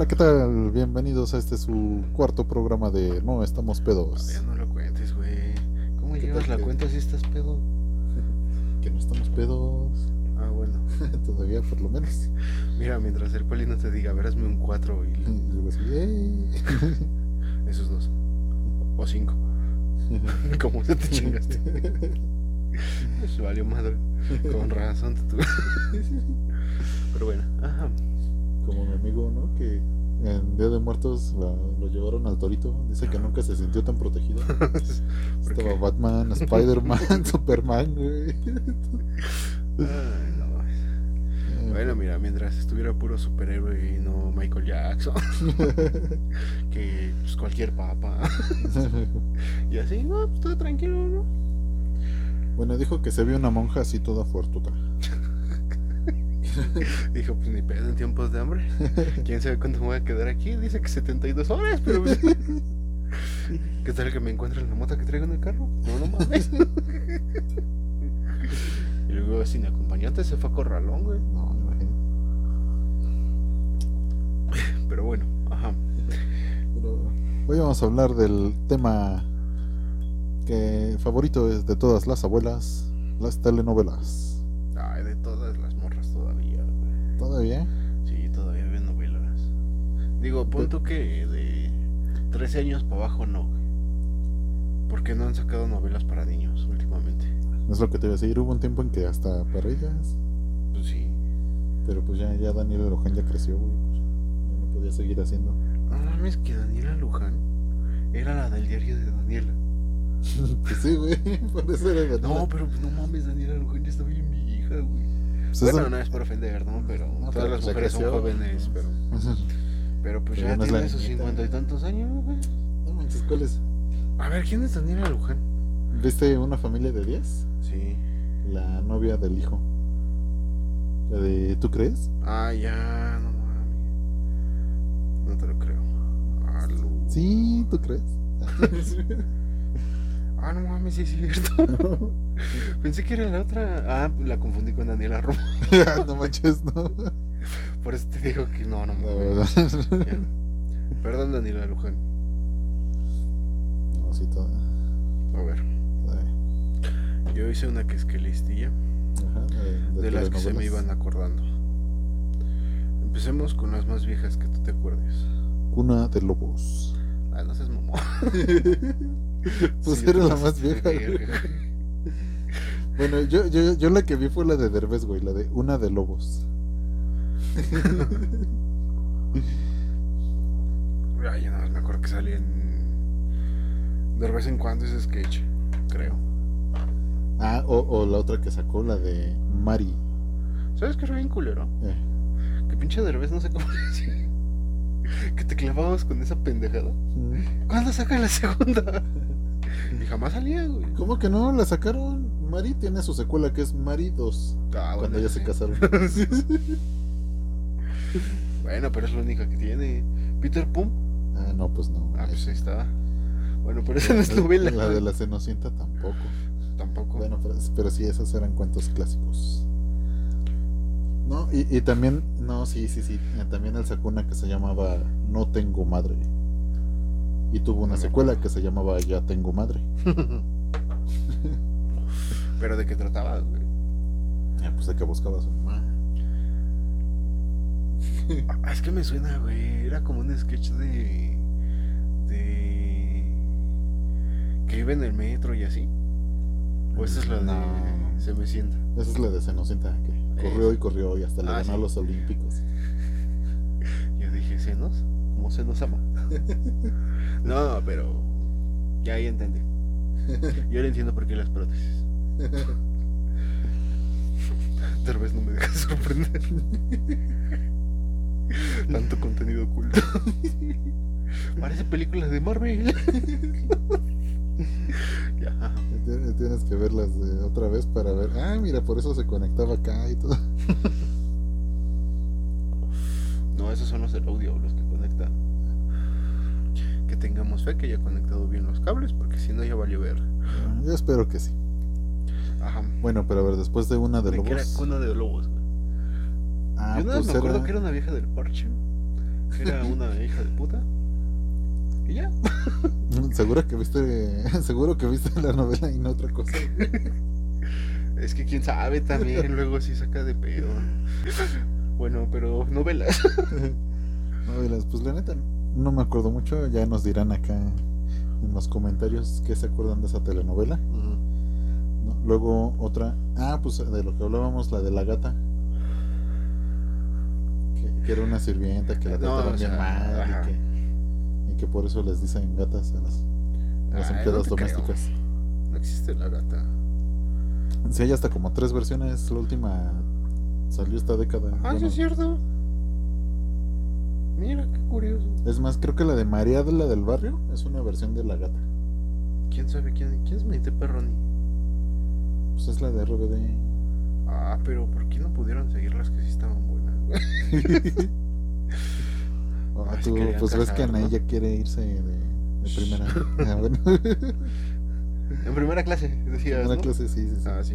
Hola, ¿qué tal? Bienvenidos a este su cuarto programa de No Estamos Pedos. Ya no lo cuentes, güey. ¿Cómo ¿Qué llevas la que- cuenta si estás pedo? Que no estamos pedos. Ah, bueno. Todavía, por lo menos. Mira, mientras el poli no te diga, verásme un 4 Y esos dos. O 5. Como te chingaste. Se valió madre. Con razón te tuve. Pero bueno, ajá. Como mi amigo, ¿no? Que en Día de Muertos la- lo llevaron al torito. Dice que nunca se sintió tan protegido. ¿Por Estaba? Batman, Spider-Man, Superman, güey. Ay, no. Bueno, mira, mientras estuviera puro superhéroe y no Michael Jackson, que pues, cualquier papa. Y así, no, pues todo tranquilo, ¿no? Bueno, dijo que se vio una monja así toda fuertuta. Dijo, pues ni pedo en tiempos de hambre. ¿Quién sabe cuánto me voy a quedar aquí? Dice que 72 horas, pero... pues, ¿Qué tal que me encuentre en la moto que traigo en el carro? No, no mames. Y luego sin acompañante se fue a Corralón, güey. No, me imagino. Pero bueno, ajá. Pero hoy vamos a hablar del tema que favorito es de todas las abuelas, las telenovelas. Ay, ¿Todavía? Sí, todavía veo novelas. Digo, pon tú que de 13 años para abajo no, güey. ¿Por qué no han sacado novelas para niños últimamente? Es lo que te iba a decir. Hubo un tiempo en que hasta para ellas, Pues sí. pero pues ya, ya Daniel Luján ya creció, güey. pues, ya no podía seguir haciendo. No mames que Daniela Luján era la del diario de Daniela. pues sí, güey, por eso era Daniela. No, pero pues, no mames, Daniela Luján ya está bien vieja, güey. Pues bueno, eso- no es por ofender, ¿no? Pero No, todas pero las mujeres son jóvenes, pero, pero pues Pero ya tiene sus cincuenta y tantos años, güey. No manches, ¿cuál es? A ver, ¿quién es Daniela Luján? ¿Viste una familia de 10? Sí. La novia del hijo. La de ¿Tú crees? Ah, ya, no mames. No te lo creo. Sí, ¿tú crees? Ah, no mames, sí es cierto. Pensé que era la otra. Ah, la confundí con Daniela Romo. no manches, no. Por eso te digo que no, no mames. Perdón, Daniela Luján. No, sí, toda. A ver, yo hice una que es que listilla Ajá, de, de las que se me iban acordando. Empecemos con las más viejas que tú te acuerdes. Cuna de lobos. Ah, no seas mamón. Pues Sí, era la más vieja. güey. Bueno, yo, yo, yo la que vi fue la de Derbez, güey, la de Una de Lobos. Ay, yo nada más me acuerdo que salía en. De vez en cuando ese sketch, creo. Ah, o, o la otra que sacó, la de Mari. ¿Sabes qué era bien culero? Eh, Que pinche Derbez no sé cómo le decía. Que te clavabas con esa pendejada. ¿Cuándo saca la segunda? Y jamás salía, güey. ¿Cómo que no? La sacaron. Mari tiene su secuela que es Mari 2. Ah, cuando ya se sí. casaron. Bueno, pero es la única que tiene. Peter Pum. Ah, no, pues no. Ah, pues Es- ahí está. Bueno, pero esa no es novela. La de la Cenocienta tampoco. Tampoco. Bueno, pero, pero sí, esos eran cuentos clásicos. No, y, y también, no, sí, sí, sí. eh, También él sacó una que se llamaba No Tengo Madre. Y tuvo una secuela que se llamaba Ya Tengo Madre. pero de qué trataba, güey. Ya, pues de que buscaba a su mamá. Es que me suena, güey. Era como un sketch de. de. que iba en el metro y así. O esa es la de. Se me sienta. Esa es la de Cenocienta, que corrió y corrió y hasta le Ah, ganó a los Olímpicos. Yo dije, ¿senos? ¿Cómo se nos ama? no, pero. Ya ahí entendí. Yo ahora entiendo por qué las prótesis. Tal vez no me deja sorprender. Tanto contenido oculto. Parece películas de Marvel. ya. Tienes- que verlas de otra vez para ver. Ah, mira, por eso se conectaba acá y todo. No, esos son los del audio, los. Que tengamos fe que haya conectado bien los cables, porque si no ya valió ver. Yo espero que sí. Ajá. Bueno, pero a ver, después de una de de que era lobos. cuna de lobos, güey. Ah, Yo nada pues me acuerdo era- que era una vieja del parche Era una hija de puta. Y ya. Seguro que viste, seguro que viste la novela y no otra cosa. Es que quién sabe también, luego sí saca de pedo. Bueno, pero novelas. Novelas, pues la neta, no me acuerdo mucho, ya nos dirán acá en los comentarios qué se acuerdan de esa telenovela. No, Luego otra, ah, pues de lo que hablábamos, la de la gata. Que, que era una sirvienta que la No, trataron o bien mal ajá. y que, y que por eso les dicen gatas a las, a las Ay, empleadas no creo. domésticas. No existe la gata. Sí, hay hasta como tres versiones. La última salió esta década. Ah, sí Bueno, es cierto. Mira, qué curioso. es más, creo que la de María de la del Barrio es una versión de la gata. ¿Quién sabe quién, quién es Maite Perroni? Pues es la de RBD. Ah, pero ¿por qué no pudieron seguir las que sí estaban buenas? güey? Ah, tú, pues ves que ¿no? ya quiere irse de, de primera. Ah, bueno. En primera clase, decías, primera ¿no? clase, sí, sí, sí. Ah, sí.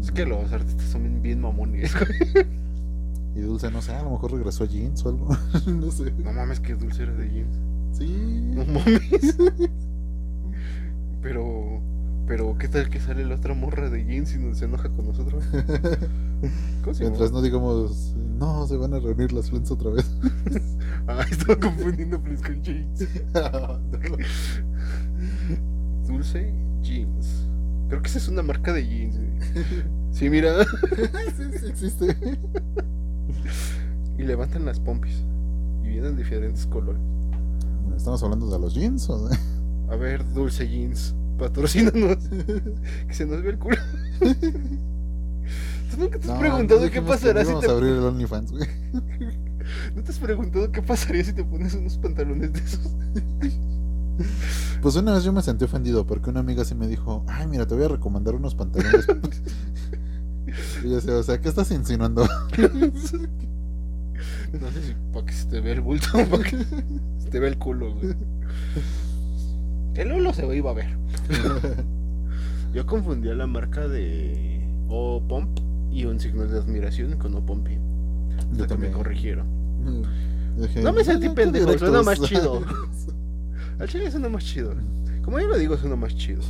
Es que los artistas son bien, bien mamones. güey. Y Dulce, no sé, a lo mejor regresó a Jeans o algo. no sé. No mames, que dulce era de jeans. Sí. No mames. Pero, pero, ¿qué tal que sale la otra morra de jeans y no- se enoja con nosotros? ¿Cómo se Mientras no digamos, no, se van a reunir las Friends otra vez. Ah, estaba confundiendo Friends con jeans. Dulce Jeans. Creo que esa es una marca de jeans. güey. Sí, mira. sí, sí existe. Y levantan las pompis. Y vienen de diferentes colores. ¿Estamos hablando de los jeans o de.? A ver, Dulce Jeans, patrocínanos. que se nos ve el culo. ¿Tú nunca te has No, preguntado no qué pasará si íbamos te a abrir el OnlyFans, güey. ¿No te has preguntado qué pasaría si te pones unos pantalones de esos? Pues una vez yo me sentí ofendido porque una amiga sí me dijo, ay, mira, te voy a recomendar unos pantalones. Y yo decía, o sea, ¿qué estás insinuando? No sé si para que se te vea el bulto para que se te vea el culo, güey. El Lolo se iba a ver. Yo confundía la marca de O Pump y un signo de admiración con O. Yo Hasta que me corrigieron. Dije, No me sentí "Ah, qué pendejo, directos". suena más chido. Al chile suena más chido. Como yo lo digo, suena más chido.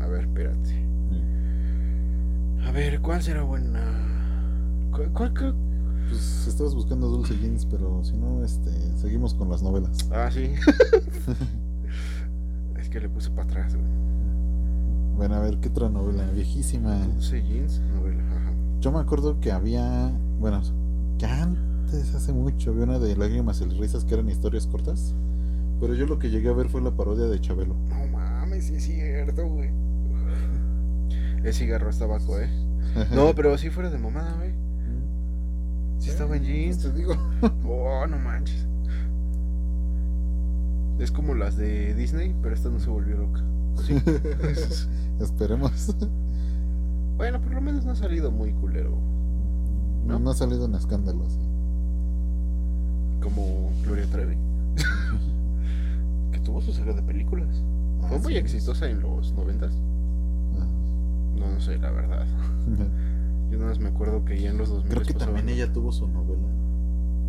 A ver, espérate. A ver, ¿cuál será buena? ¿Cuál, cuál, cuál? Pues estabas buscando Dulce Jeans, pero si no, este, seguimos con las novelas. Ah, sí. es que le puse para atrás, güey. Bueno, a ver, ¿qué otra novela? Viejísima. Dulce Jeans, novela, ajá. Yo me acuerdo que había, bueno, que antes, hace mucho, había una de Lágrimas y Risas que eran historias cortas. Pero yo lo que llegué a ver fue la parodia de Chabelo. No mames, sí es cierto, güey. El cigarro es tabaco, eh. No, pero sí fuera de mamada, güey. Sí estaba en jeans. Te digo. Oh, no manches. Es como las de Disney, pero esta no se volvió loca. ¿O sí? Esperemos. bueno, por lo menos no ha salido muy culero. No, ¿No? ha salido en escándalos. Como Gloria Trevi. que tuvo su saga de películas. Fue Ah, muy sí. exitosa en los noventas. No, no sé, la verdad. Yo nada más me acuerdo que ya en los 2000 Creo que pasaban- también ella tuvo su novela.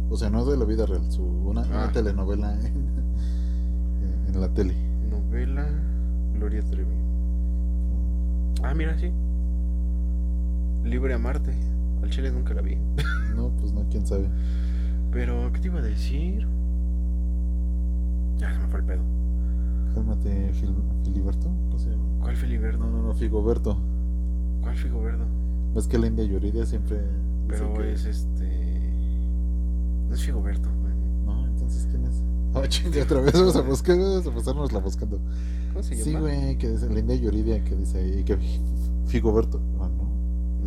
O sea, no de la vida real, su, una, una Ah. telenovela en, en la tele. Novela Gloria Trevi. Ah, mira, sí. Libre a Marte. Al chile nunca la vi. No, pues no, quién sabe. Pero, ¿qué te iba a decir? Ya se me fue el pedo. Cálmate, Fil- Filiberto. ¿Cómo se llama? ¿Cuál Filiberto? No, no, no, Figoberto. ¿Cuál Figoberto? Ves que la India Yuridia siempre. Pero que- es este. No es Figoberto, güey. No, entonces, ¿quién es? Oh, chinga, otra vez vamos a buscar, vamos a pasarnos la buscando. ¿Cómo se Sí, llama? güey, que dice la India Yuridia que dice ahí que Figoberto. Ah, no.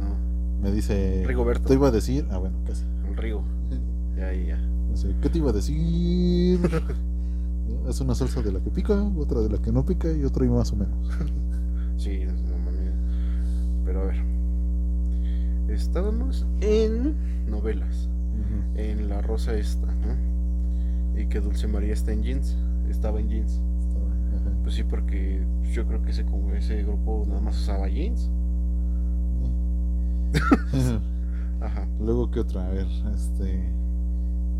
No, Me dice. Rigoberto. Te iba a decir. Ah, bueno, casi. el Rigo. Ya, ya, ¿Qué te iba a decir? Es una salsa de la que pica, otra de la que no pica y otra y más o menos. Sí. Pero a ver. Estábamos en novelas. En La Rosa esta, ¿no? Y que Dulce María está en jeans. Estaba en jeans. Ajá. Pues sí, porque yo creo que ese, como ese grupo nada más usaba jeans. Ajá. Luego, ¿qué otra? A ver, este.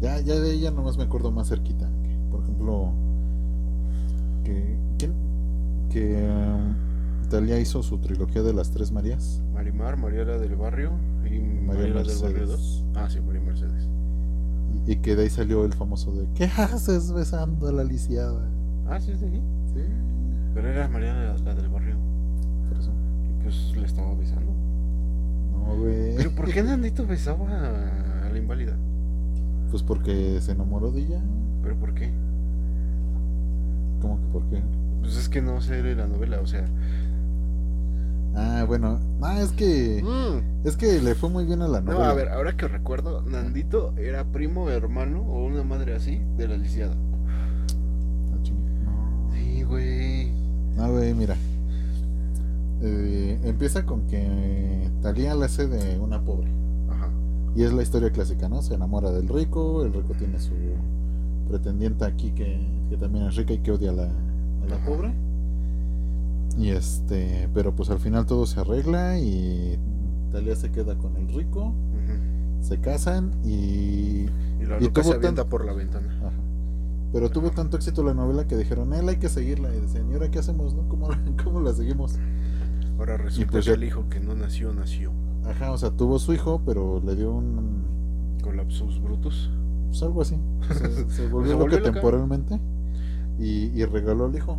Ya, ya de ella nomás me acuerdo más cerquita. por ejemplo, que, ¿quién? que um, Talia hizo su trilogía de las tres Marías. Marimar, Mariela del Barrio y Mariela del Barrio 2. Ah, sí, María Mercedes. Y, que de ahí salió el famoso de ¿Qué haces besando a la lisiada? Ah, sí, sí. Sí. Pero era Mariela la, del Barrio. Por eso. Y pues le estaba besando. No, güey. Pero ¿por qué Nandito besaba a la inválida? Pues porque se enamoró de ella. ¿Pero por qué? ¿Cómo que por qué? Pues es que no sé de la novela, o sea. Ah, bueno. Ah, es que. Mm. Es que le fue muy bien a la novela. No, a ver, ahora que recuerdo, Nandito era primo, hermano o una madre así de la lisiada. Ah, no. Sí, güey. Ah, güey, mira. Eh, empieza con que Talía la hace de una pobre. Ajá. Y es la historia clásica, ¿no? Se enamora del rico, el rico tiene su pretendiente aquí que, que también es rica y que odia a la, a la pobre. Y este, pero pues al final todo se arregla y Talia se queda con el rico, se casan y. Y la loca se avienta por la ventana. Pero tuvo tanto éxito la novela que dijeron, él hay que seguirla. Y decían, ¿y ahora qué hacemos? No? ¿Cómo, ¿Cómo, la seguimos? Ahora resulta pues que el hijo que no nació, nació. Ajá, o sea, tuvo su hijo, pero le dio un. Colapsus brutos. Pues algo así. Se, volvió, loca, temporalmente y, y, regaló al hijo.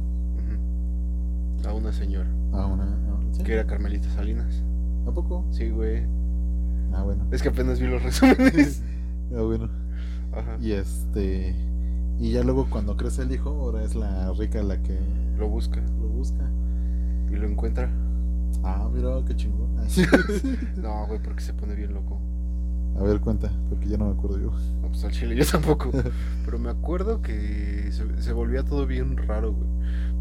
A una señora. A una. Que era Carmelita Salinas. ¿A poco? Sí, güey. Ah, bueno. Es que apenas vi los resúmenes. ah, bueno. Ajá. Y este. Y ya luego cuando crece el hijo, ahora es la rica la que. Lo busca. Lo busca. Y lo encuentra. Ah, mira, qué chingón. no, güey, porque se pone bien loco. A ver, cuenta, porque ya no me acuerdo yo. No, pues al chile yo tampoco. Pero me acuerdo que se, volvía todo bien raro, güey.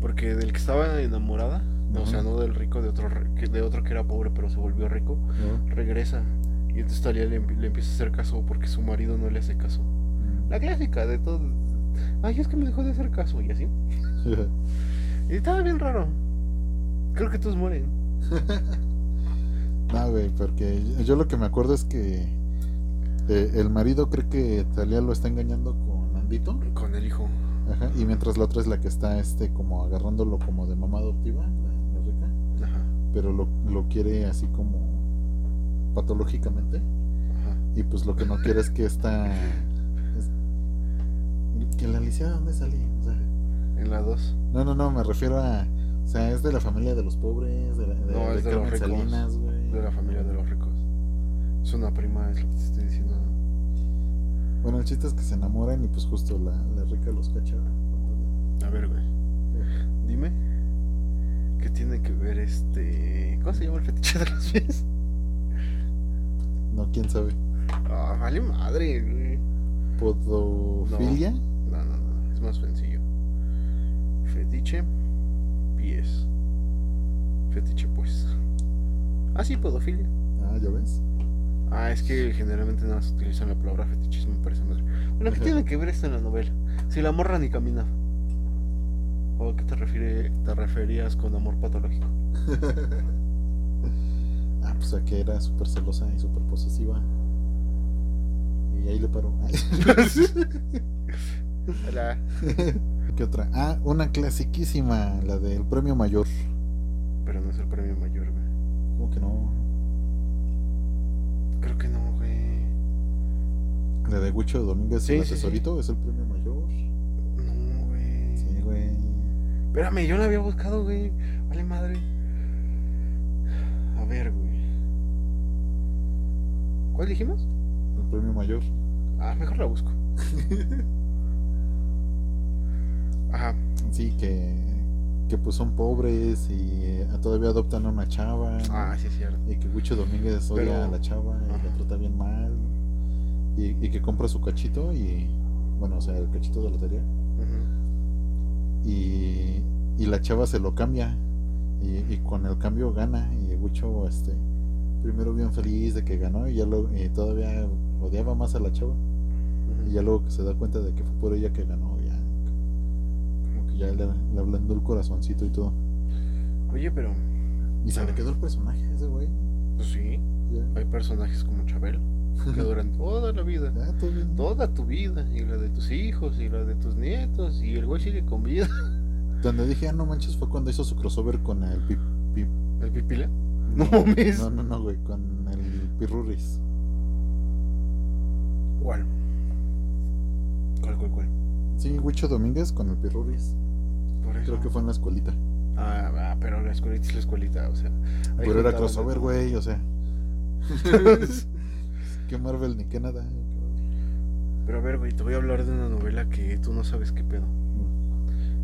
Porque del que estaba enamorada, o sea, no del rico, de otro, de otro que era pobre, pero se volvió rico, regresa. Y entonces Talia le, empieza a hacer caso porque su marido no le hace caso. Mm. La clásica de todo. Ay, es que me dejó de hacer caso y así. y estaba bien raro. Creo que todos mueren. no, güey, porque yo lo que me acuerdo es que eh, el marido cree que Talia lo está engañando con Andito. Con el hijo. Ajá, y mientras la otra es la que está este como agarrándolo como de mamá adoptiva, la, rica. Ajá. Pero lo, lo, quiere así como patológicamente. Ajá. Y pues lo que no quiere es que está... que la Alicia dónde sale? en la 2. No, no, no, me refiero a... O sea, es de la familia de los pobres, de, la, de, no, es de, los ricos, De la familia de los ricos. Es una prima, es lo que te estoy diciendo. Bueno, el chiste es que se enamoran y pues justo la, la rica los cacha. A ver, güey. Dime. ¿Qué tiene que ver este. ¿Cómo se llama el fetiche de los pies? No, quién sabe. Ah, vale madre, güey. ¿Podofilia? No, no, no, es más sencillo. Fetiche, pies. Fetiche, pues. Ah, sí, podofilia. Ah, ya ves. Ah, es que generalmente nada más utilizan la palabra fetichismo, me parece madre. Bueno, ¿qué tiene que ver esto en la novela? Si la morra ni camina. ¿O a qué te, refiere, te referías con amor patológico? ah, pues a que era súper celosa y súper posesiva. Y ahí le paró. Hola. ¿Qué otra? Ah, una clasiquísima, la del premio mayor. Pero no es el premio mayor, güey. ¿Cómo que no? La de Gucho Domínguez, el asesorito, es el premio mayor. No, güey. Sí, güey. Espérame, yo la había buscado, güey. Vale, madre. A ver, güey. ¿Cuál dijimos? El premio mayor. Ah, mejor la busco. Ajá. Sí, que que pues son pobres y eh, todavía adoptan a una chava. Ah, sí, es cierto. Y que Gucho Domínguez odia a la chava y la trata bien mal. Y, que compra su cachito y, bueno, o sea, el cachito de lotería. y, y la chava se lo cambia. Y, con el cambio gana. Y Gucho, este, primero bien feliz de que ganó y ya lo, todavía odiaba más a la chava. Y ya luego que se da cuenta de que fue por ella que ganó ya le, le ablandó el corazoncito y todo. Oye, pero. Y se le quedó el personaje ese güey. Pues sí. Hay personajes como Chabel. Que duran toda la vida. Ah. Toda tu vida, y la de tus hijos, y la de tus nietos, y el güey sigue con vida. Donde dije, ah, no manches, fue cuando hizo su crossover con el Pip. Pip ¿El pipila? No mames. No, no, no, güey, con el Pirurris. ¿Cuál? ¿Cuál, cuál, cuál? Sí, Huicho Domínguez con el Pirurris. Por eso. Creo que fue en la escuelita. Ah, ah, pero la escuelita es la escuelita, o sea. Pero era crossover, güey, o sea. que Marvel ni que nada. Pero a ver, güey, te voy a hablar de una novela que tú no sabes qué pedo.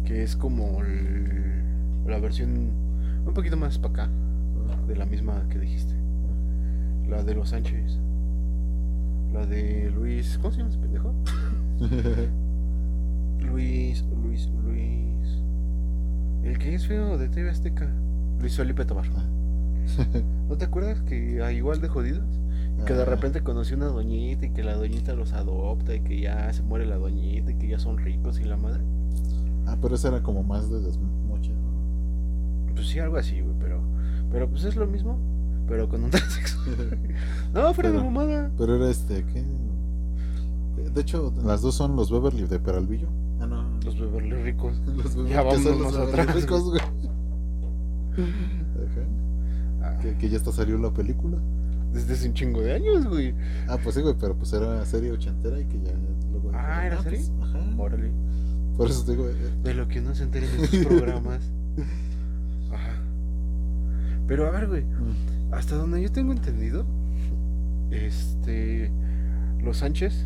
Que es como el- la versión un poquito más para acá de la misma que dijiste. La de los Sánchez. La de Luis. ¿Cómo se llama ese pendejo? Luis, Luis, Luis. El que es feo de TV Azteca. Luis Felipe Tobar. ¿No te acuerdas que ah, igual de jodidos? Que de repente conoció una doñita y que la doñita los adopta y que ya se muere la doñita y que ya son ricos y la madre. Ah, pero ese era como más de desmoche, ¿no? Pues sí, algo así, güey, pero, pero pues es lo mismo, pero con un transexual. No, fuera de mamada. Pero era este, ¿qué? De hecho, las dos son los Beverly de Peralvillo. Ah, no. Los Beverly ricos. Los Beverly, Ya vámonos los Beverly atrás. ricos, güey. Que, ya hasta salió la película. desde hace un chingo de años, güey. Ah, pues sí, güey, pero pues era serie ochentera y que ya luego. Ah, ¿era serie? pues, ajá. Órale. Por eso te digo, eh, De lo que no se enteren en estos programas. Ajá. Pero a ver, güey. mm, Hasta donde yo tengo entendido, este. Los Sánchez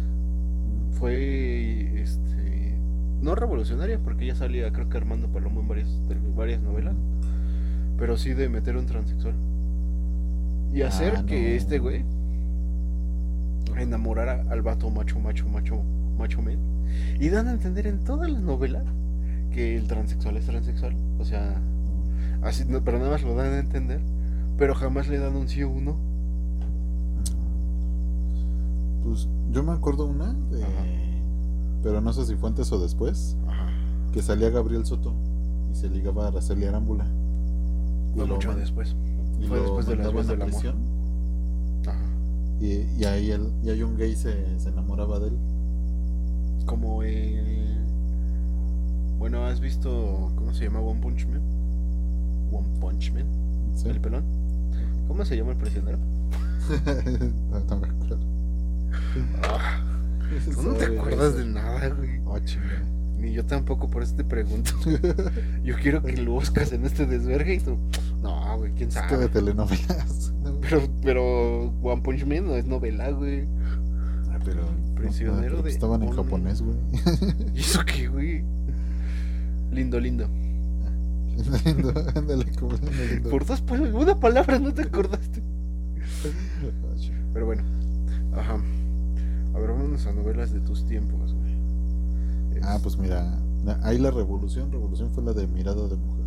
fue. Este. No revolucionaria, porque ya salía, creo que Armando Palomo en varias, varias novelas. Pero sí de meter un transexual. Y Ah, hacer que no. este güey enamorara al vato macho, macho, macho, macho men. Y dan a entender en toda la novela que el transexual es transexual. O sea, así, no, pero nada más lo dan a entender. Pero jamás le dan un sí o uno. Pues yo me acuerdo una de. Pero no sé si fue antes o después. Ajá. Que salía Gabriel Soto y se ligaba a Araceli Arámbula. Lo mucho después. Y fue después de las mandaban veces a del amor. prisión, Ajá. Y, y ahí el, y ahí un gay se, se enamoraba de él. Como el. Bueno, ¿has visto cómo se llama One Punch Man? One Punch Man, Sí. el pelón. ¿Cómo se llama el prisionero? no, no me acuerdo. Ah, no te acuerdas de nada, güey. Oh. Ni yo tampoco, por eso te pregunto. Yo quiero que lo buscas en este desvergue y tú. No, güey, quién Es que de sabe. telenovelas. No, Pero, pero One Punch Man no es novela, güey. ah, pero. Prisionero no, pero de Estaban en un- japonés, güey. ¿Y eso qué, güey? Lindo, lindo. Lindo, Ándale, como lindo. Por dos palabras, una palabra no te acordaste. Pero bueno, ajá. A ver, vámonos a novelas de tus tiempos, güey. Ah, Es- pues mira. Ahí la revolución. Revolución fue la de Mirada de Mujer.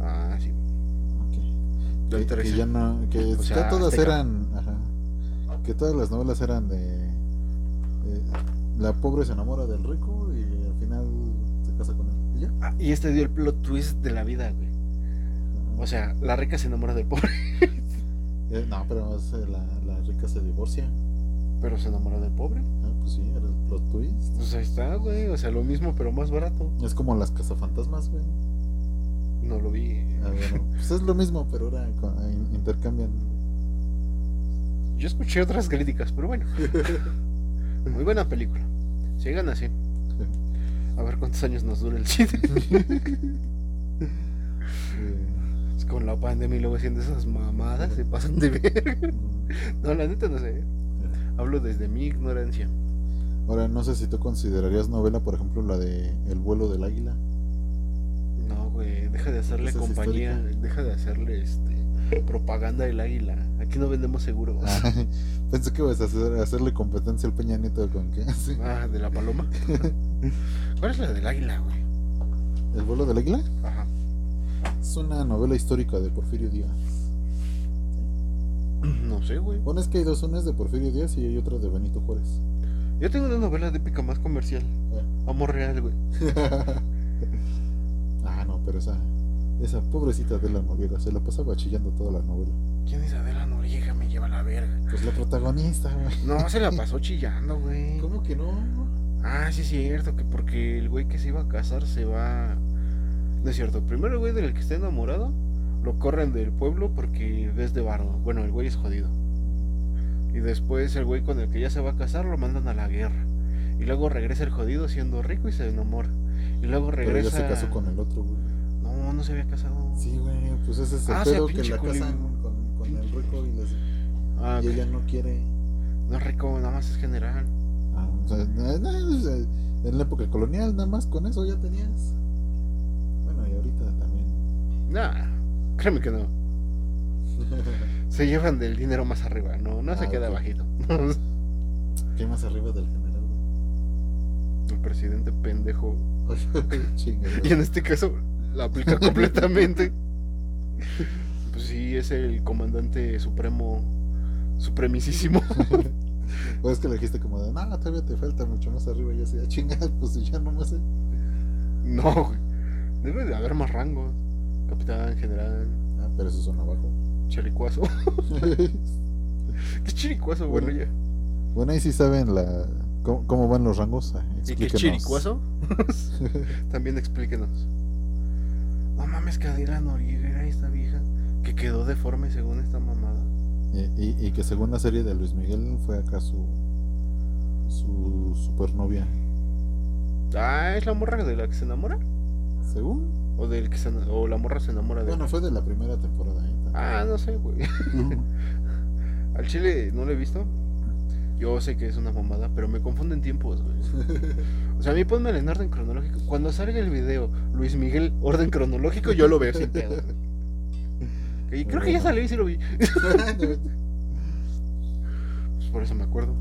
Ah, sí. Ok. Don Que, que ya no. Que O ya todas Azteca. eran. Ajá. Que todas las novelas eran de. de la pobre se enamora del rico y al final se casa con él. Y ya. Ah, y este dio el plot twist de la vida, güey. O sea, la rica se enamora del pobre, Eh, no, pero la, la rica se divorcia. pero se enamora del pobre. Ah, pues sí, era plot twist. Pues ahí está, güey. O sea, lo mismo, pero más barato. Es como las cazafantasmas, güey. No lo vi. Ah, bueno, pues es lo mismo, pero ahora eh, intercambian. Yo escuché otras críticas, pero bueno. Muy buena película. Sigan así. A ver cuántos años nos dura el cine. Eh, Es con la pandemia y luego haciendo esas mamadas, se pasan de ver. No, la neta no sé. Hablo desde mi ignorancia. Ahora, no sé si tú considerarías novela, por ejemplo, la de El vuelo del águila. No, güey, deja de hacerle compañía, histórica. deja de hacerle este propaganda del águila. Aquí no vendemos seguros. Ah, pensé que ibas a hacer- hacerle competencia al Peña Nieto con que sí. Ah, de la paloma. ¿Cuál es la del águila, güey? El vuelo del águila Ajá. es una novela histórica de Porfirio Díaz. No sé, güey. Bueno, es que hay dos, una es de Porfirio Díaz y hay otra de Benito Juárez. Yo tengo una novela de épica más comercial. Eh. Amor real, güey. ah, no, pero esa. Esa pobrecita Adela Noriega se la pasaba chillando toda la novela. ¿Quién es Adela Noriega? Me lleva la verga. Pues la protagonista, güey. No, se la pasó chillando, güey. ¿Cómo que no? Ah, sí es cierto, que porque el güey que se iba a casar se va... No es cierto, primero el güey del que está enamorado lo corren del pueblo porque ves de bardo. Bueno, el güey es jodido. Y después el güey con el que ya se va a casar lo mandan a la guerra. Y luego regresa el jodido siendo rico y se enamora. Y luego regresa... Pero ya se casó con el otro, güey. No, no se había casado. Sí, güey, pues ese es el Ah, pedo que la casan con, con el rico y, les, Ah, y ella no quiere. No es rico, nada más es general. Ah, o sea, en la época colonial nada más con eso ya tenías. Bueno, y ahorita también. Nah, créeme que no. Se llevan del dinero más arriba, no, no se Ah, queda ok. bajito. ¿Qué más arriba del general, el presidente pendejo. Y en este caso la aplica completamente. Pues sí, es el comandante supremo, supremicísimo. Pues es que le dijiste como de, no, todavía te falta mucho más arriba. Y así, "Ah, chingada, pues si ya no me sé. No. Debe de haber más rangos. Capitán, general, Ah, pero esos son abajo. Chiricuazo. ¿Qué chiricuazo, bueno, Bueno, ya? bueno, ahí sí saben la cómo, cómo van los rangos. Ah, ¿Y qué explíquenos. chiricuazo? También explíquenos. No mames, que Adela Noriega era esta vieja que quedó deforme según esta mamada. Y, y- y que según la serie de Luis Miguel fue acá su su supernovia. Ah, ¿es la morra de la que se enamora? Según. ¿O del que se, o la morra se enamora de Bueno, fue de la primera temporada. ¿eh? Ah, no sé, güey. Al chile no lo he visto. Yo sé que es una mamada, pero me confunden tiempos, güey. O sea, a mí ponme en orden cronológico. Cuando salga el video Luis Miguel, orden cronológico, yo lo veo sin pedo. Y creo que ya salió y sí lo vi. Pues por eso me acuerdo.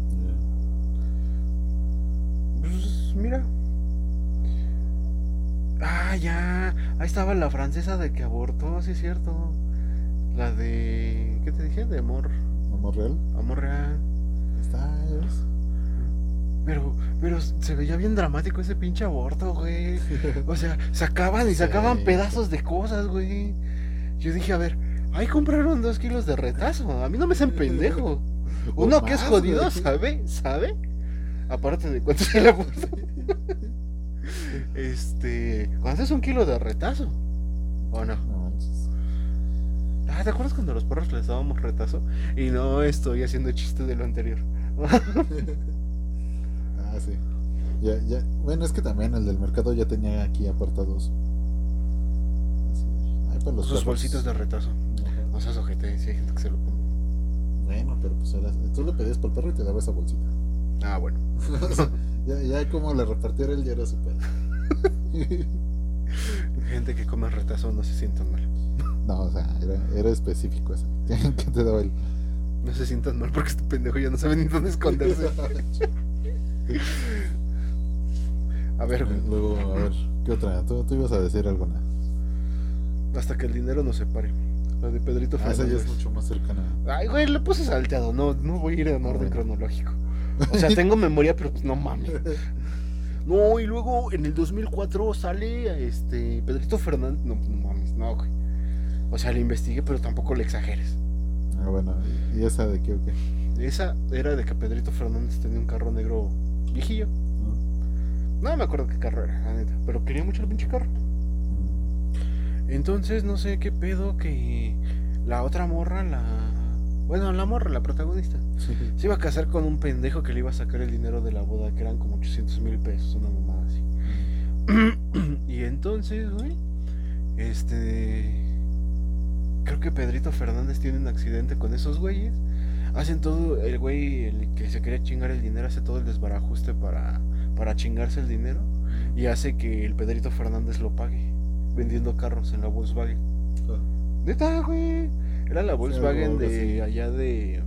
Pues mira. Ah, ya. Ahí estaba la francesa de que abortó, sí es cierto. La de. ¿Qué te dije? De amor. Amor real. Amor real. Está. Pero, pero se veía bien dramático ese pinche aborto, güey. O sea, sacaban y sacaban Sí. pedazos de cosas, güey. Yo dije, a ver, ahí compraron dos kilos de retazo. A mí no me sean pendejo. Uno que es jodido. ¿sabe? ¿Sabe? Aparte de cuánto se le aborto. Este. ¿Cuánto es un kilo de retazo? ¿O no? Ah, ¿te acuerdas cuando a los perros les dábamos retazo? Y no estoy haciendo chiste de lo anterior. Ah, sí. Ya, ya. Bueno, es que también el del mercado ya tenía aquí apartados. Así de, ay, para los Sus perros. bolsitas de retazo. Ajá. No seas ojete, si hay gente que se lo pone. Bueno, pero pues era, tú le pedías por el perro y te daba esa bolsita. Ah, bueno. O sea, ya, ya como le repartiera él ya era su pedo. Gente que come retazo no se sientan mal. No, o sea, era, era específico eso. que te daba el. No se sientan mal porque este pendejo ya no sabe ni dónde esconderse. A ver, güey, Luego, a ver, ¿qué otra? Tú, tú ibas a decir alguna. hasta que el dinero nos separe. La de Pedrito Ah, esa ya Fernández. es mucho más cercana. Ay, güey, le puse salteado. No, no voy a ir en orden cronológico. O sea, tengo memoria, pero pues no mames. No, y luego en el 2004 sale este Pedrito Fernández. No, no mames, no, güey. O sea, le investigué, pero tampoco le exageres. Ah, bueno, ¿y esa de qué o qué? Esa era de que Pedrito Fernández tenía un carro negro viejillo. ¿No? No me acuerdo qué carro era, la neta. Pero quería mucho el pinche carro. Entonces, no sé qué pedo que la otra morra, la. Bueno, la morra, la protagonista. Se iba a casar con un pendejo que le iba a sacar el dinero de la boda, que eran como 800 mil pesos, una mamada así. y entonces, güey, este. Creo que Pedrito Fernández tiene un accidente con esos güeyes. Hacen todo, el güey, el que se quería chingar el dinero, hace todo el desbarajuste para, para chingarse el dinero. Y hace que el Pedrito Fernández lo pague, vendiendo carros en la Volkswagen. Neta, güey. Era la Volkswagen de allá de.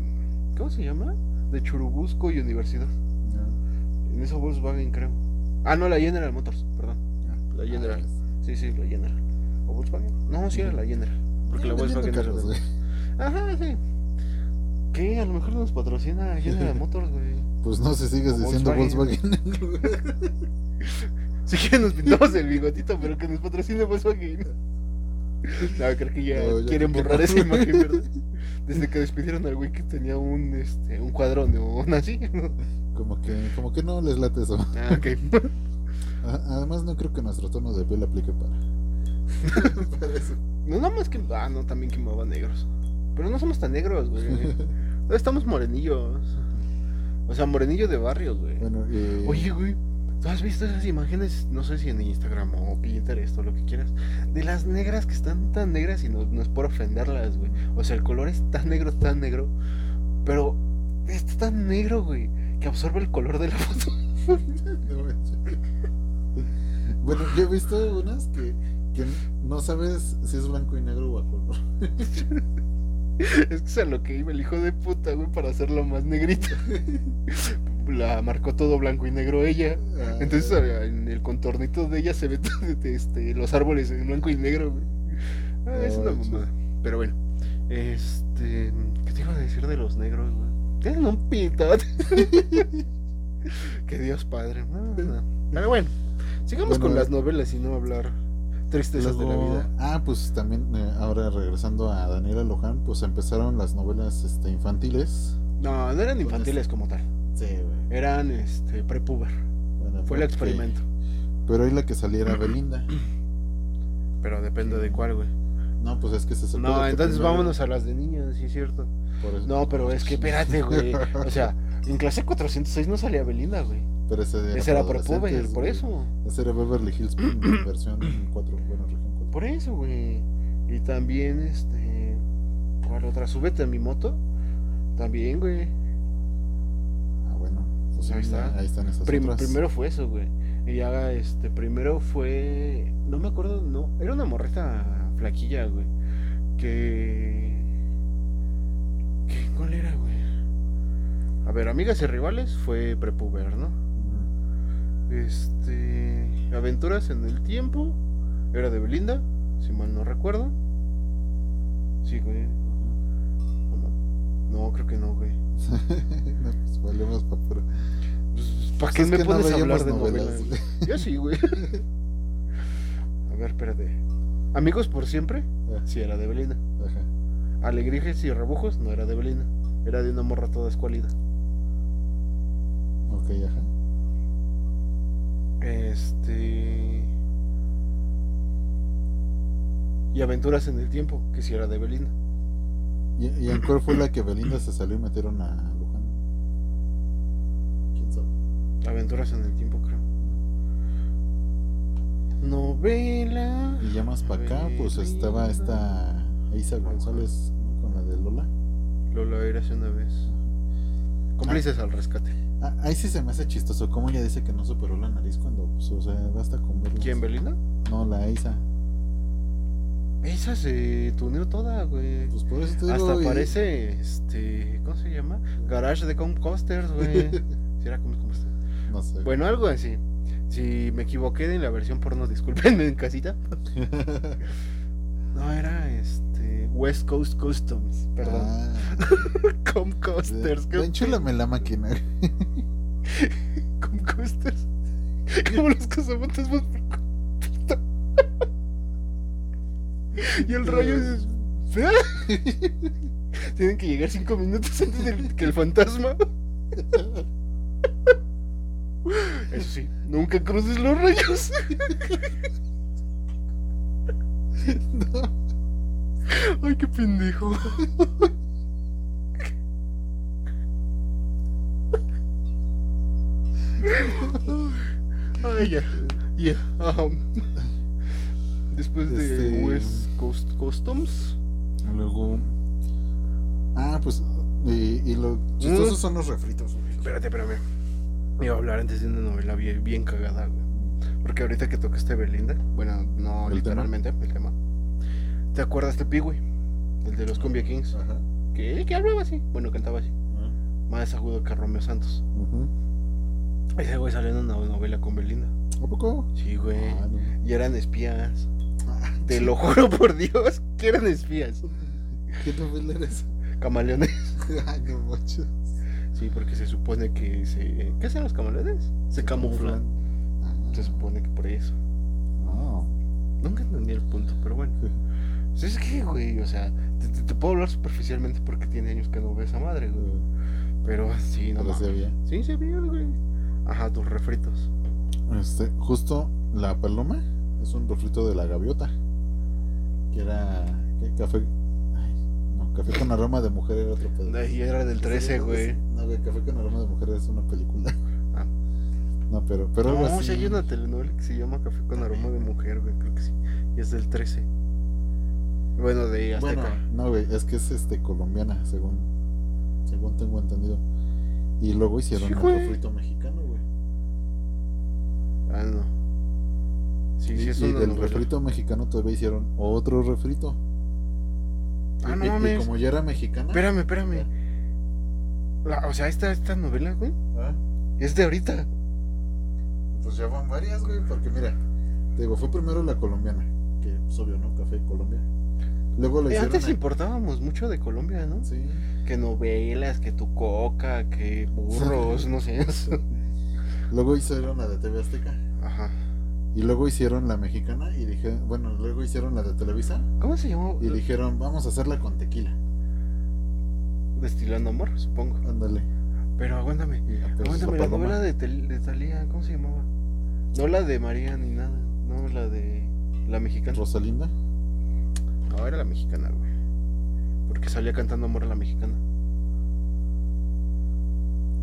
¿Cómo se llama? De Churubusco y Universidad. No. En esa Volkswagen, creo. Ah, no, la General Motors, perdón. La General. Ah, Sí, sí, la General. ¿O Volkswagen? No, sí era la General. Porque la Volkswagen grande. güey. Ajá, sí. ¿Qué? A lo mejor nos patrocina General Motors, güey. Pues no se sigues O diciendo Volkswagen. Si quieren nos pintamos el bigotito, pero que nos patrocine Volkswagen. No, creo que ya quieren borrar esa imagen, ¿verdad? Desde que despidieron al güey que tenía un, este, un cuadro así Como que, como que no les late eso. Ah, ok. Además, no creo que nuestro tono de piel aplique para. para eso. No, nada más que. Ah, no, también quemaba negros. Pero no somos tan negros, güey. Estamos morenillos. O sea, morenillo de barrio, güey. Bueno, eh... Oye, güey. ¿Tú has visto esas imágenes? No sé si en Instagram o Pinterest o lo que quieras. De las negras que están tan negras y no, no es por ofenderlas, güey. O sea, el color es tan negro, tan negro. Pero está tan negro, güey, que absorbe el color de la foto. bueno, yo he visto unas que, que no sabes si es blanco y negro o a color. Es que es a lo que iba el hijo de puta, güey, para hacerlo más negrito. La marcó todo blanco y negro ella. Ah. Entonces en el contornito de ella se ve este, los árboles en blanco y negro, güey. Ah, es una mamada. Pero bueno, este. ¿Qué te iba a decir de los negros, güey? Tienen un pitote. que Dios padre. Pero bueno, sigamos con las novelas y no hablar tristezas de la vida. Ah, pues también eh, ahora regresando a Daniela Loján, pues empezaron las novelas este, infantiles. No, no eran infantiles como tal. Sí, güey. Eran este, prepuber. Fue el experimento. Pero ahí la que saliera Belinda. Pero depende de cuál, güey. No, pues es que se No, entonces vámonos a las de niños, sí es cierto. No, pero es que espérate, güey. O sea, en clase 406 no salía Belinda, güey. Pero ese era, ese era por eso. Ese era Beverly Hills versión 4, bueno, región 4. Por eso, güey. Y también, este. ¿Cuál otra? Súbete a mi moto. También, güey. Ah, bueno. Pues ahí está. Ahí están esas otras. Primero fue eso, güey. Y ya, este, primero fue. No me acuerdo, no. Era una morreta flaquilla, güey. Que. ¿Qué? ¿Cuál era, güey? A ver, Amigas y Rivales fue prepuber, ¿no? Este. Aventuras en el tiempo. Era de Belinda, si mal no recuerdo. Sí, güey. No, creo que no, güey. no, pues vale más para pues, ¿Para qué me puedes hablar de novelas? Yo sí, güey. A ver, espérate. Amigos por siempre, ah. sí era de Belinda. Ajá. Alegrijes y rebujos no era de Belinda. Era de una morra toda escuálida. Ok, ajá. Este. Y Aventuras en el Tiempo, que si era de Belinda. ¿Y, en cuál fue la que Belinda se salió y metieron a Luján? ¿Quién sabe? Aventuras en el Tiempo, creo. Novela. Y ya más para acá, pues estaba esta Isa González con la de Lola. Lola era hace una vez. Cómplices al rescate. Ah, ahí sí se me hace chistoso. Como ella dice que no superó la nariz cuando, pues, o sea, basta con verla. ¿Quién, Belinda? No, la Isa. Esa se tuneó toda, güey. Pues por eso te digo, Hasta parece, este, ¿cómo se llama? Garage de Coasters, güey. ¿Si era Coasters? No sé. Bueno, algo así. Si me equivoqué en la versión porno, discúlpenme en casita. no, era este West Coast Customs, perdón. Ah. Com Coasters. Enchúlame la máquina. Com Coasters. Como los cazamontes más Y el rayo es. Tienen que llegar cinco minutos antes de que el fantasma. Eso sí, nunca cruces los rayos. No. Ay, qué pendejo. Ay, ya. Ya. Um, después de este... West Coast Customs. Luego. Ah, pues. Y, y lo chistosos son los refritos, Espérate, espérame. Iba a hablar antes de una novela bien, bien cagada, güey. Porque ahorita que tocaste Belinda, bueno, no literalmente, el tema. ¿Te acuerdas de Pee El de los Cumbia Kings. Ajá. ¿Qué? ¿Qué hablaba así? Bueno, cantaba así. Más agudo que Romeo Santos. Ese güey salió en una novela con Belinda. ¿A poco? Sí, güey. Ah, y eran espías. Ah, Te lo juro por Dios que eran espías. ¿Qué novela eres? Camaleones. Ay, no muchos. Sí, porque se supone que se. ¿Qué hacen los camaleones? Se, camuflan. Se supone que por eso. No. Nunca entendí el punto, pero bueno. Pues es que, güey, o sea, te, puedo hablar superficialmente porque tiene años que no ves a madre, güey. Pero sí, no Pero se veía. Sí, se veía, güey. Ajá, tus refritos. Este, justo la paloma es un refrito de la gaviota. Que era. Café. Ay, no, Café con aroma de mujer era otro pedo. Y era del 13, güey. No, güey, Café con aroma de mujer es una película. Ah. No, pero, pero no, así... hay una telenovela que se llama Café con aroma de mujer, güey, creo que sí. Y es del 13. Bueno, de Azteca. Bueno, no, güey, es que es este colombiana, según según tengo entendido. Y luego hicieron el refrito mexicano, güey. Ah, no. Sí, sí, y del refrito mexicano todavía hicieron otro refrito. Ah, no mames. Y como ya era mexicana. Espérame, espérame. o sea, esta, esta novela, güey. ¿Ah? Es de ahorita. Pues ya van varias, güey. Porque mira, te digo, fue primero la colombiana. Que es pues, obvio, ¿no? Café Colombia. Luego le Antes importábamos mucho de Colombia, ¿no? Sí. Que novelas, que tu coca, que burros, no sé. luego hicieron la de TV Azteca. Ajá. Y luego hicieron la mexicana y dije, bueno, luego hicieron la de Televisa. ¿Cómo se llamó? Y dijeron, vamos a hacerla con tequila. Destilando amor, supongo. Ándale. Pero aguántame. aguántame, la novela de, de Talía, ¿cómo se llamaba? No la de María ni nada, no la de la mexicana. Rosalinda. No, era la mexicana, güey. Porque salía cantando amor a la mexicana.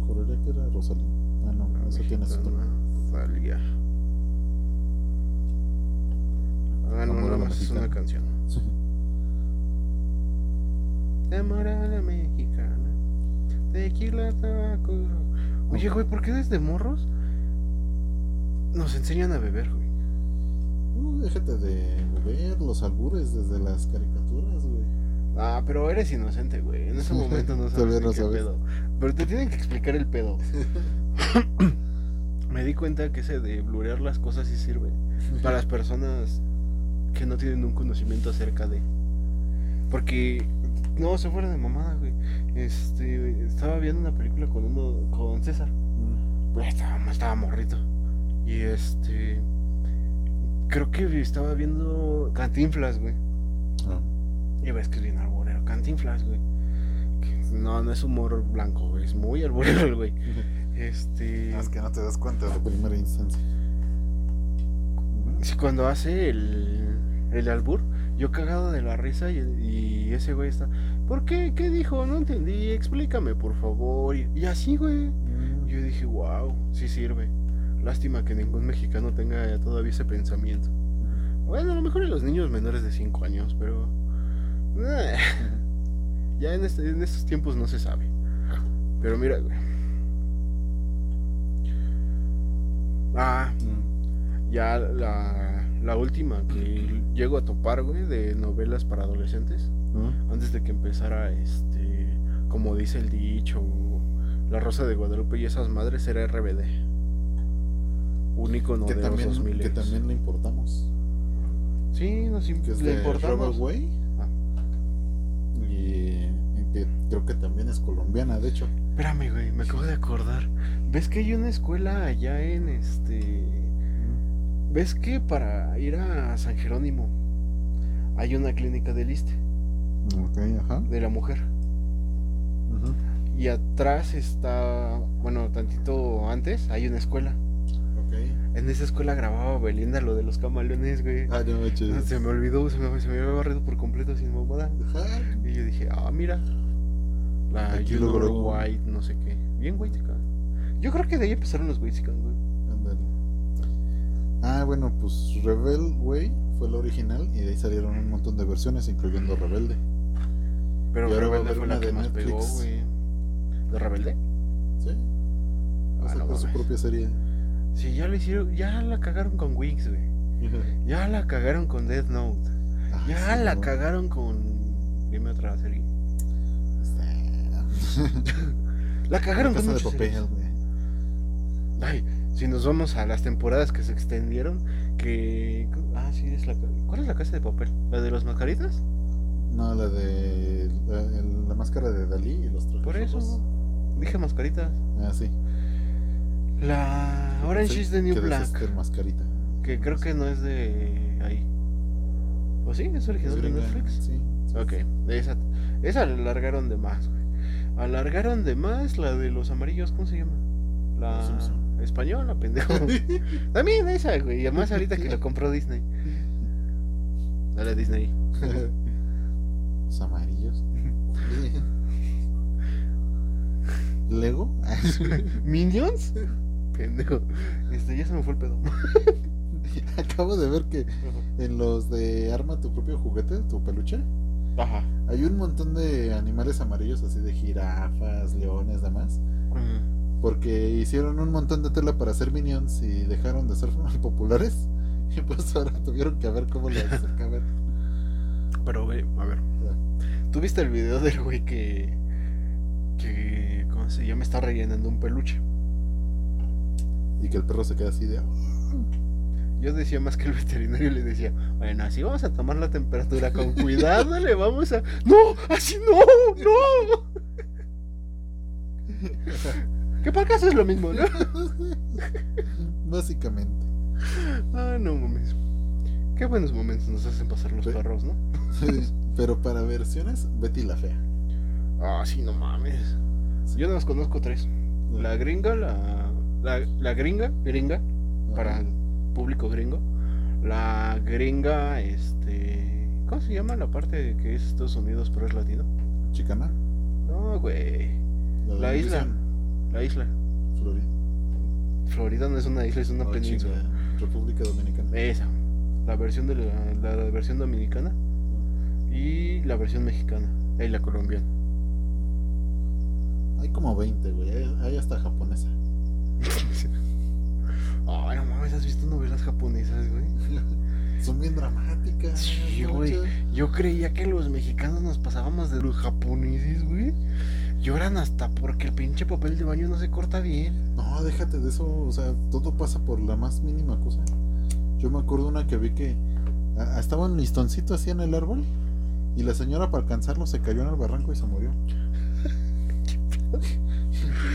Juraría que era Rosalía. Ah, no, la eso tiene su Salía. Ah, no, nada más es una canción. Sí. Amor a la mexicana. Tequila, tabaco. Oye, güey, ¿por qué desde morros nos enseñan a beber, güey? déjate de ver los albures desde las caricaturas, güey. Ah, pero eres inocente, güey. En ese momento no sabes, no qué pedo. Pero te tienen que explicar el pedo. Me di cuenta que ese de blurear las cosas sí sirve. Para las personas que no tienen un conocimiento acerca de. Porque. No, se fuera de mamada, güey. Este. Estaba viendo una película con uno. con César. Mm. estaba, estaba morrito. Y este creo que estaba viendo Cantinflas, güey. Ah. Y ves que es bien arborero. Cantinflas, güey. No, no es humor blanco, güey. Es muy arborero, güey. este. Es que no te das cuenta de primera instancia. Sí, cuando hace el, el albur, yo cagado de la risa y, ese güey está. ¿Por qué? ¿Qué dijo? No entendí. Explícame, por favor. Y, así, güey. Mm. Yo dije, wow, sí sirve. Lástima que ningún mexicano tenga todavía ese pensamiento. Bueno, a lo mejor en los niños menores de 5 años, pero. Eh, ya en, este, en estos tiempos no se sabe. Pero mira, güey. Ah, ya la, la última que llego a topar, güey, de novelas para adolescentes. Antes de que empezara, este. Como dice el dicho, La Rosa de Guadalupe y esas madres era RBD un icono que de también, los 2000 Que también le importamos. Sí, nos que es le importamos. Way. Ah. Y que creo que también es colombiana, de hecho. Espérame, güey, me acabo de acordar. ¿Ves que hay una escuela allá en este. ¿Ves que para ir a San Jerónimo hay una clínica de liste? Ok, ajá. De la mujer. Y atrás está, bueno, tantito antes, hay una escuela. En esa escuela grababa Belinda lo de los camaleones, güey. Ah, no, Se me olvidó, se me, se me había barrido por completo sin mamada. Y yo dije, ah, mira. La You White, no sé qué. Bien güey, Yo creo que de ahí empezaron los güey. Ándale. Ah, bueno, pues Rebel, güey, fue la original y de ahí salieron un montón de versiones, incluyendo Rebelde. Pero Rebelde fue la que más pegó, güey. ¿De Rebelde? Sí. Va a su propia serie. Sí, ya lo hicieron, ya la cagaron con Wings, güey. Ya la cagaron con Death Note. Ah, ya la cagaron con. Dime otra serie. la cagaron con muchas de Ay, si nos vamos a las temporadas que se extendieron, que. Ah, sí, es la. ¿Cuál es la casa de papel? ¿La de los mascaritas? No, la de. La, máscara de Dalí y los trajes. Por eso. Dije mascaritas. Ah, sí. La Orange is the New Black. mascarita. Que creo que no es de ahí. ¿O sí? ¿Es original de Netflix? Sí. Ok, esa, esa la alargaron de más, güey. Alargaron de más la de los amarillos, ¿cómo se llama? La española, pendejo. También esa, güey. Y además ahorita que la compró Disney. Dale Disney. Los amarillos. ¿Lego? ¿Minions? Pendejo. Este, ya se me fue el pedo. Acabo de ver que en los de Arma tu propio juguete, tu peluche, Ajá. hay un montón de animales amarillos, así de jirafas, leones, demás. Porque hicieron un montón de tela para hacer minions y dejaron de ser populares. Y pues ahora tuvieron que ver cómo lo sacaban. Pero, güey, a ver. ¿Tú viste el video del güey que. que. ¿Cómo se llama? Está rellenando un peluche. Y que el perro se queda así de. Yo decía más que el veterinario le decía, bueno, así vamos a tomar la temperatura con cuidado, le vamos a... No, así no, no. que para caso es lo mismo, ¿no? Básicamente. Ah, no mames. Qué buenos momentos nos hacen pasar los perros, ¿no? Pero para versiones, Betty la fea. Ah, sí, no mames. Yo no las conozco tres. La gringa, la, la, la gringa, gringa, para público gringo. La gringa, este. ¿Cómo se llama la parte que es Estados Unidos pero es latino? ¿Chicana? No, güey. La, isla. La isla. Florida. Florida no es una isla, es una península. República Dominicana. Esa. La versión de la, la, versión dominicana y la versión mexicana. Y la colombiana. Hay como 20, güey. Hay hasta japonesa. Ay, no mames, ¿has visto novelas japonesas, güey? Son bien dramáticas. Sí, güey. Yo creía que los mexicanos nos pasábamos de los japoneses, güey. Lloran hasta porque el pinche papel de baño no se corta bien. No, déjate de eso. O sea, todo pasa por la más mínima cosa. Yo me acuerdo una que vi que estaba un listoncito así en el árbol y la señora para alcanzarlo se cayó en el barranco y se murió.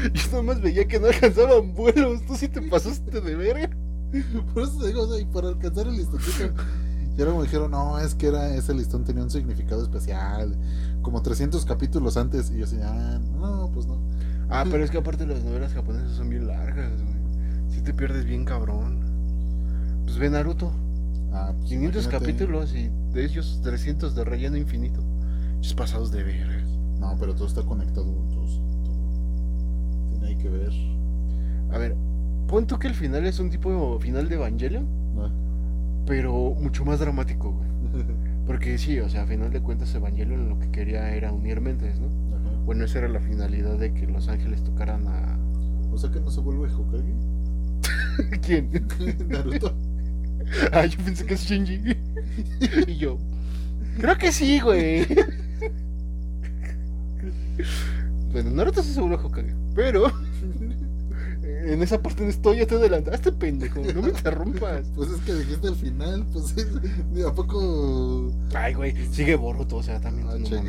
Yo nada más veía que no alcanzaban vuelos. Tú sí te pasaste de verga. Por eso te digo, o sea, y para alcanzar el listoncito. Y ahora me dijeron, no, es que era ese listón tenía un significado especial. Como 300 capítulos antes. Y yo decía, ah, no, pues no. Ah, pero es que aparte las novelas japonesas son bien largas, güey. Si te pierdes bien cabrón. Pues ve Naruto. Ah, 500 pues capítulos y de ellos 300 de relleno infinito. Es pasados de verga. No, pero todo está conectado. Todos que ver. A ver, pon tú que el final es un tipo final de Evangelion, ah. pero mucho más dramático, güey. Porque sí, o sea, a final de cuentas Evangelion lo que quería era unir mentes, ¿no? Bueno, esa era la finalidad de que los ángeles tocaran a... O sea que no se vuelve Hokage. ¿Quién? Naruto. ah, yo pensé que es Shinji. y yo, creo que sí, güey. bueno, Naruto se vuelve Hokage. Pero en esa parte no estoy, ya te adelantaste, pendejo. No me interrumpas. Pues es que dijiste al final, pues ¿a poco? Ay, güey, sigue Boruto, o sea, también. Ah,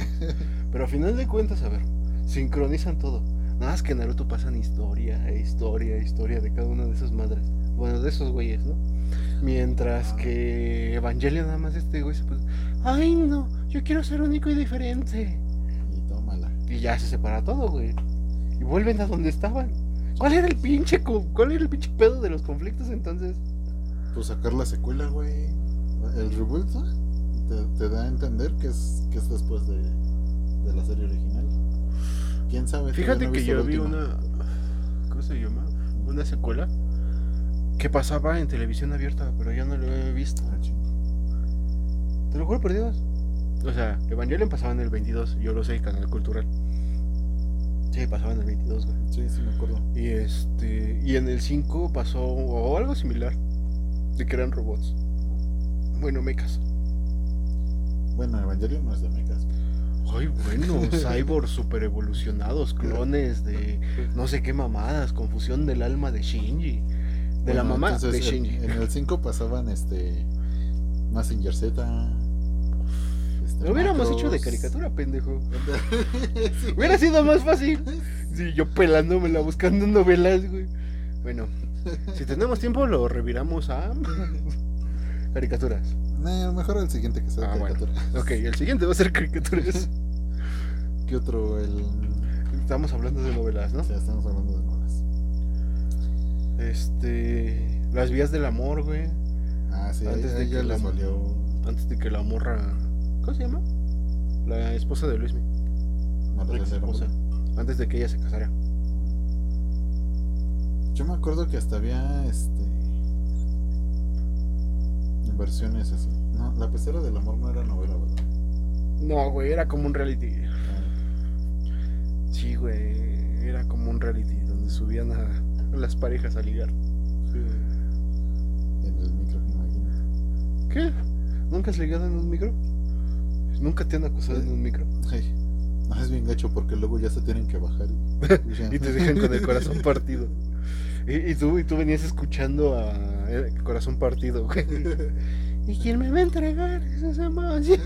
Pero a final de cuentas, a ver, sincronizan todo. Nada más que Naruto pasan historia, historia, historia de cada una de esas madres. Bueno, de esos güeyes, ¿no? Mientras que Evangelion nada más este güey se puede. Ay, no, yo quiero ser único y diferente. Y tómala. Y ya se separa todo, güey y vuelven a donde estaban. ¿Cuál era el pinche cuál era el pinche pedo de los conflictos entonces? Pues sacar la secuela, güey. El reboot te, da a entender que es que es después de, de la serie original. ¿Quién sabe? Fíjate que yo vi una ¿cómo se llama? Una secuela que pasaba en televisión abierta, pero ya no lo he visto. Ah, te lo juro por Dios. O sea, Evangelion pasaba en el 22, yo lo sé, canal cultural. Sí, pasaba en el 22, güey. Sí, sí, me acuerdo. Y este. Y en el 5 pasó o algo similar. De que eran robots. Bueno, mechas. Bueno, Evangelion no es de mechas. Ay, bueno, cyborgs super evolucionados, clones de no sé qué mamadas, confusión del alma de Shinji. De la mamá de Shinji. En, el 5 pasaban este. Massinger Z, lo hubiéramos hecho de caricatura, pendejo. Hubiera sido más fácil. Sí, yo pelándomela buscando novelas, güey. Bueno, si tenemos tiempo lo reviramos a. caricaturas. No, mejor el siguiente que sea Ah, bueno. caricaturas. Ok, el siguiente va a ser caricaturas. ¿Qué otro? El... Estamos hablando de novelas, ¿no? Sí, estamos hablando de novelas. Este. Las vías del amor, güey. Ah, sí, Antes de que ella la- les valió Antes de que la morra. ¿Cómo se llama? La esposa de Luismi. La de ser esposa. hombre. Antes de que ella se casara. Yo me acuerdo que hasta había este versiones así. No, la pecera del amor no era novela, ¿verdad? No, güey, era como un reality. Ah, Sí, güey. Era como un reality donde subían a, las parejas a ligar. en el micro, imagínate. ¿Qué? ¿Nunca has ligado en un micro? ¿Nunca te han acusado en un micro? Ay, no, es bien gacho porque luego ya se tienen que bajar y, Y te dejan con el corazón partido. Y, y tú, y tú venías escuchando a eh, Corazón Partido, güey. ¿Y quién me va a entregar esas emociones?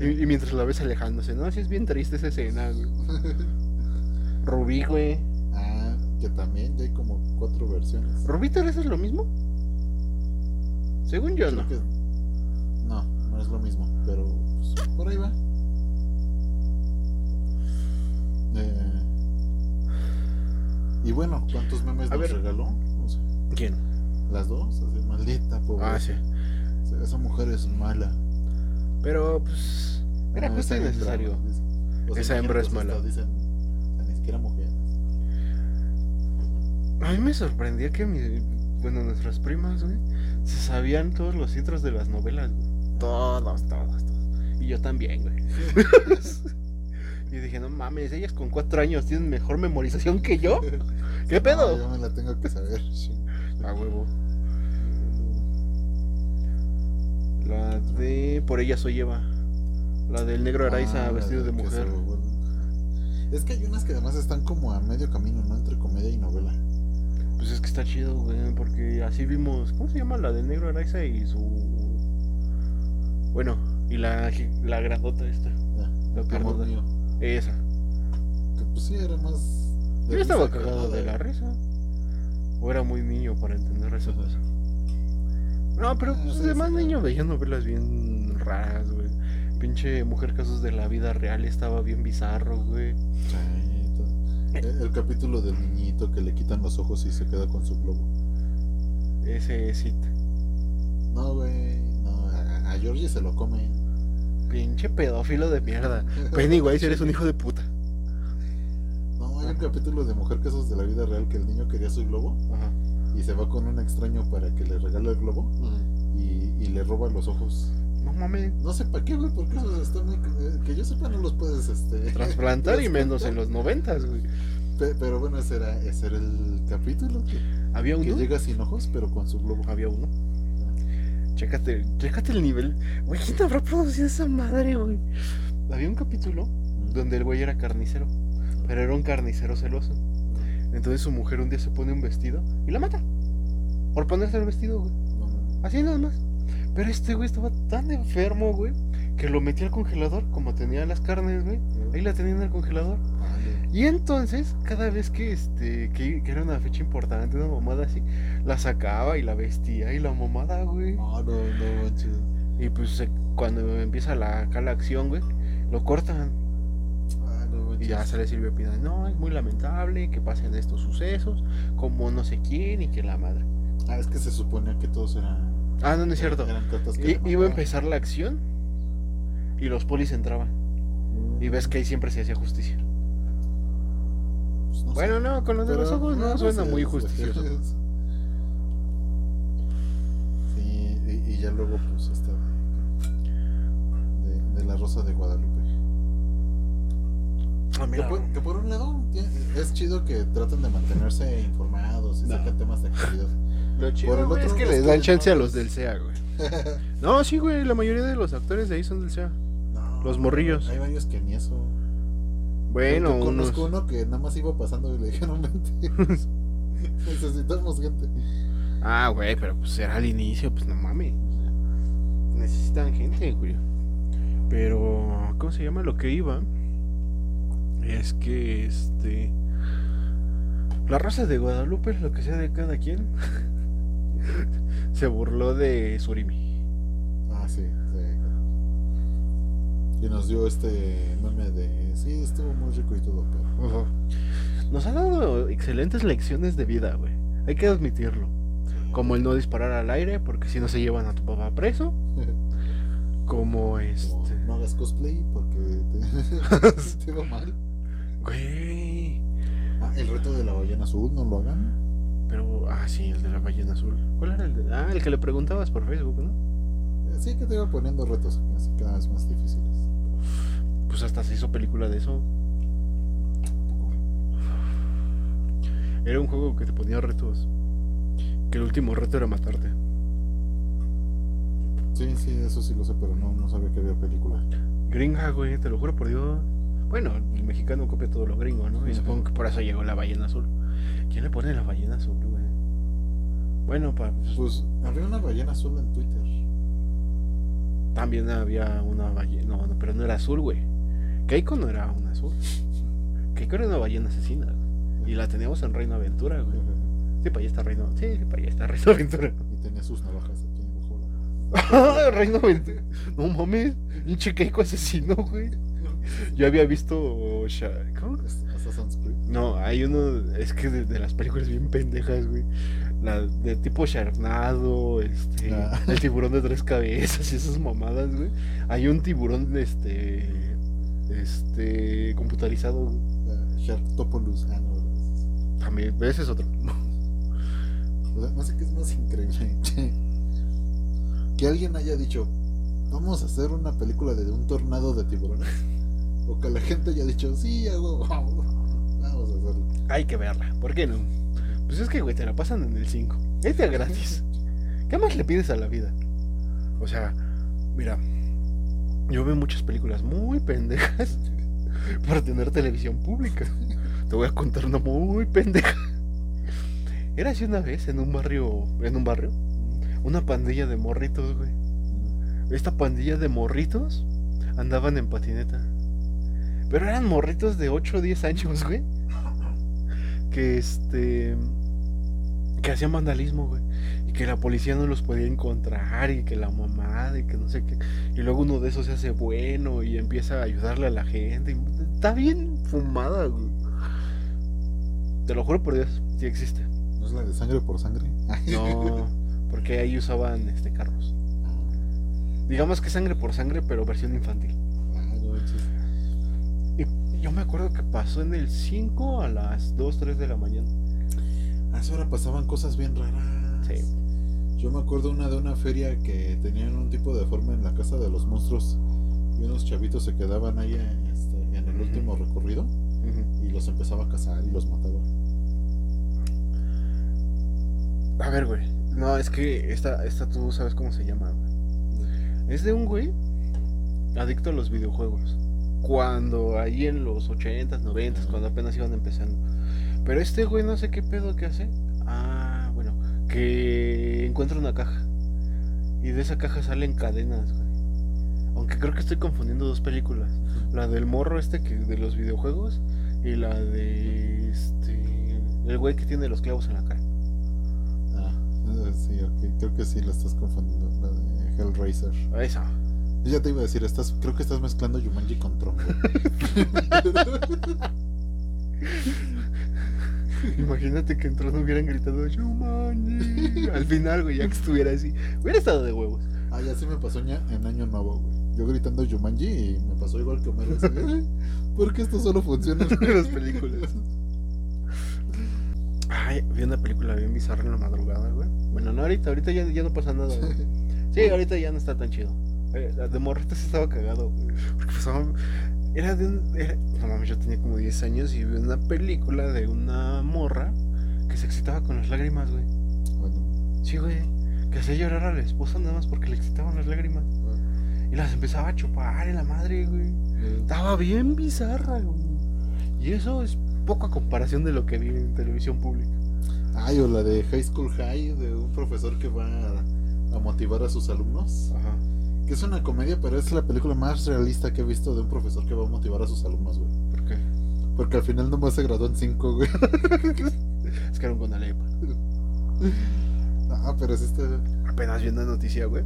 Y, y mientras la ves alejándose, ¿no? Así es bien triste esa escena, güey. Rubí, güey. Ah, que también ya hay como cuatro versiones. ¿Rubí tal vez es lo mismo? Según yo, Creo no. que- no, no es lo mismo, pero pues, por ahí va. Eh, y bueno, ¿cuántos memes A nos ver. regaló? O sea, ¿Quién? las dos, así, maldita pobre. Ah, sí. Esa mujer es mala. Pero, pues. Era Ah, justo esa y hembra, necesario. dicen. O sea, Esa hembra es mala. Dicen, ni siquiera mujeres. A mí me sorprendía que mi, bueno, nuestras primas, güey, se sabían todos los intros de las novelas, güey. Todos, todos, todos. Y yo también, güey. y dije, no mames, ellas con cuatro años tienen mejor memorización que yo. ¿Qué pedo? No, yo me la tengo que saber. sí. A huevo. La de Por ella soy Eva. La del negro Araiza Ah, vestido de mujer. se Es que hay unas que además están como a medio camino, ¿no? Entre comedia y novela. Pues es que está chido, güey, porque así vimos, ¿cómo se llama? La del negro Araiza y su... Bueno, y la, la grandota esta, Ya, la amor mío. Esa. Que pues sí, era más. Yo estaba cagado de la risa. O era muy niño para entender esa Ajá. cosa. No, pero Ah, pues sí, de más niño veía novelas bien raras, güey. Pinche Mujer Casos de la Vida Real estaba bien bizarro, güey. Todo. El, el capítulo del niñito que le quitan los ojos y se queda con su globo. Ese sí. No, güey. No, a, a Georgie se lo comen. Pinche pedófilo de mierda. Pennywise, eres un hijo de puta. No, hay un capítulo de Mujer Casos de la Vida Real que el niño quería su globo Ajá. y se va con un extraño para que le regale el globo y, y le roba los ojos. No mames. No sé para qué, güey, porque esos están muy. eh, Que yo sepa, no los puedes. este Transplantar y menos en los noventas, güey. Pe- Pero bueno, ese era, ese era el capítulo que, Había que uno. llega sin ojos, pero con su globo. Había uno. Chécate, chécate el nivel. Güey, ¿quién habrá producido esa madre, güey? Había un capítulo donde el güey era carnicero. Pero era un carnicero celoso. Entonces su mujer un día se pone un vestido y la mata. Por ponerse el vestido, güey. Así nada más. Pero este güey estaba tan enfermo, güey, que lo metía al congelador. Como tenía las carnes, güey. Ahí la tenía en el congelador. Y entonces, cada vez que este que, que era una fecha importante, una mamada así, la sacaba y la vestía y la mamada, güey. No, no, no, manches. Y pues se- cuando empieza la, acá la acción, güey, lo cortan. Ah, no, Y manches. ya sale Silvia Pinal, no, es muy lamentable que pasen estos sucesos, como no sé quién y que la madre. Ah, es que se suponía que todos eran. Ah, no, no es cierto. Eran I- iba a empezar la acción y los polis entraban. Y ves que ahí siempre se hacía justicia. Pues no sé. Bueno, no, con lo de los ojos no no suena muy justicioso. Sí, y, y ya luego, pues, esta de, de, de la Rosa de Guadalupe. Ah, Que por, que por un lado, es chido que traten de mantenerse informados y No. sacan temas de actualidad. Lo Por el chido, güey, es otro que es les dan no chance a los del SEA, güey. No, sí, güey, la mayoría de los actores de ahí son del SEA. No, Los morrillos. Hay varios que ni eso. Bueno, Yo unos... conozco uno que nada más iba pasando y le dijeron, vente. Necesitamos gente. Ah, güey, pero pues era al inicio, pues no mames. necesitan gente, güey. Pero, ¿cómo se llama? Lo que iba es que, este... La raza de Guadalupe, lo que sea de cada quien, se burló de Surimi. Y nos dio este meme de, sí, estuvo muy rico y todo, pero... Nos ha dado excelentes lecciones de vida, güey. Hay que admitirlo. Como el no disparar al aire, porque si no se llevan a tu papá preso. Como este. no hagas cosplay porque te, te va mal. Güey. Ah, el reto de la ballena azul, no lo hagan. Pero, ah, sí, el de la ballena azul. ¿Cuál era el de.? Ah, el que le preguntabas por Facebook, ¿no? Sí, que te iba poniendo retos así cada vez más difíciles. Pues hasta se hizo película de eso. Era un juego que te ponía retos. Que el último reto era matarte. Sí, sí, eso sí lo sé, pero no, no sabía que había película. Gringa, güey, te lo juro por Dios. Bueno, el mexicano copia todo lo gringo, ¿no? Y supongo que por eso llegó la ballena azul. ¿Quién le pone la ballena azul, güey? Bueno, pues, pues había una ballena azul en Twitter. También había una ballena. No, no, pero no era azul, güey. Keiko no era una azul. Keiko era una ballena asesina. Y la teníamos en Reino Aventura, güey. Sí, para allá está Reino. Sí, para allá está Reino Aventura. Y tenía sus navajas aquí abajo. La... Reino Aventura. No mames, un chiqueco asesino, güey. Yo había visto. ¿Cómo? Assassin's Creed. No, hay uno. Es que de, las películas bien pendejas, güey. La de tipo Sharknado, este. Ah. El tiburón de tres cabezas y esas mamadas, güey. Hay un tiburón, este. Este. computarizado. Uh. Ah, no, También, ese es otro. no sé qué es más increíble. que alguien haya dicho, vamos a hacer una película de un tornado de tiburones. O que la gente haya dicho, sí, hago, vamos a hacerlo. Hay que verla, ¿por qué no? Pues es que, güey, te la pasan en el 5. Este es gratis. ¿Qué más le pides a la vida? O sea, mira, yo veo muchas películas muy pendejas para tener televisión pública. Te voy a contar una muy pendeja. Era así una vez en un barrio, en un barrio, una pandilla de morritos, güey. Esta pandilla de morritos andaban en patineta. Pero eran morritos de 8 o 10 años, güey. Que este. Que hacían vandalismo, güey. Y que la policía no los podía encontrar. Y que la mamá, y que no sé qué. Y luego uno de esos se hace bueno y empieza a ayudarle a la gente. está bien fumada, güey. Te lo juro por Dios, sí existe. ¿No es la de sangre por sangre? No, porque ahí usaban este carros. Digamos que sangre por sangre, pero versión infantil. Ah, no Y yo me acuerdo que pasó en el 5 a las 2, 3 de la mañana. A esa hora pasaban cosas bien raras. Sí. Yo me acuerdo una de una feria que tenían un tipo de forma en la casa de los monstruos y unos chavitos se quedaban ahí este, en el último recorrido y los empezaba a cazar y los mataba. A ver, güey. No, es que esta, esta tú sabes cómo se llama, güey. Es de un güey adicto a los videojuegos. Cuando ahí en los 80s, 90s, cuando apenas iban empezando. Pero este güey no sé qué pedo que hace. Ah, que encuentra una caja. Y de esa caja salen cadenas, güey. Aunque creo que estoy confundiendo dos películas. La del morro este que de los videojuegos y la de este el güey que tiene los clavos en la cara. Ah, sí, ok, creo que sí la estás confundiendo, la de Hellraiser. Esa. Yo ya te iba a decir, estás, creo que estás mezclando Yumanji con Tron. Imagínate que en Tron hubieran gritado Yumanji. Al final, güey, ya que estuviera así. Hubiera estado de huevos. Ah, ya sí me pasó en Año Nuevo, güey. Yo gritando Yumanji y me pasó igual que Homero. Porque esto solo funciona en las películas. Ay, vi una película bien bizarra en la madrugada, güey. Bueno, no ahorita, ahorita ya, ya no pasa nada, güey. Sí, ahorita ya no está tan chido. Eh, de morrito sí estaba cagado, Porque pasaba. Era de un. no mames, yo tenía como 10 años y vi una película de una morra que se excitaba con las lágrimas, güey. Bueno. Sí, güey. Que hacía llorar a la esposa nada más porque le excitaban las lágrimas. Y las empezaba a chupar en la madre, güey. Estaba bien bizarra, güey. Y eso es poco a comparación de lo que vi en televisión pública. Ay, o la de High School High, de un profesor que va a a motivar a sus alumnos. Ajá. Que es una comedia, pero es la película más realista que he visto de un profesor que va a motivar a sus alumnos, güey. ¿Por qué? Porque al final nomás se graduó en 5, güey. es que era un Gonalepa. Ah, pero es este. apenas viendo noticia, güey.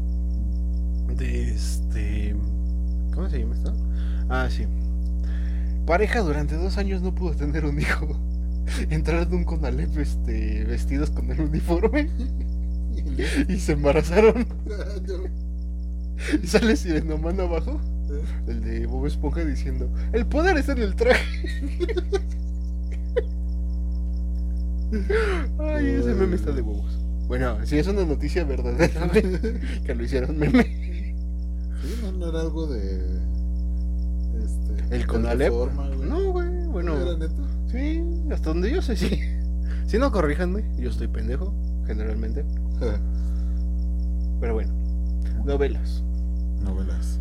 De este. ¿Cómo se llama esto? Ah, sí. Pareja durante dos años no pudo tener un hijo. Entraron un Conalep este, vestidos con el uniforme y se embarazaron. y sale no mano abajo el de Bob Esponja diciendo: El poder está en el traje. Ay, ese meme está de huevos. Bueno, si es una noticia verdadera, que lo hicieron meme. Sí, no, era algo de. Este, ¿El Conalep? No, güey, bueno. ¿Era neto? Sí, hasta donde yo sé, sí. Si no, corríjanme, yo estoy pendejo, generalmente. Pero bueno, novelas. Novelas.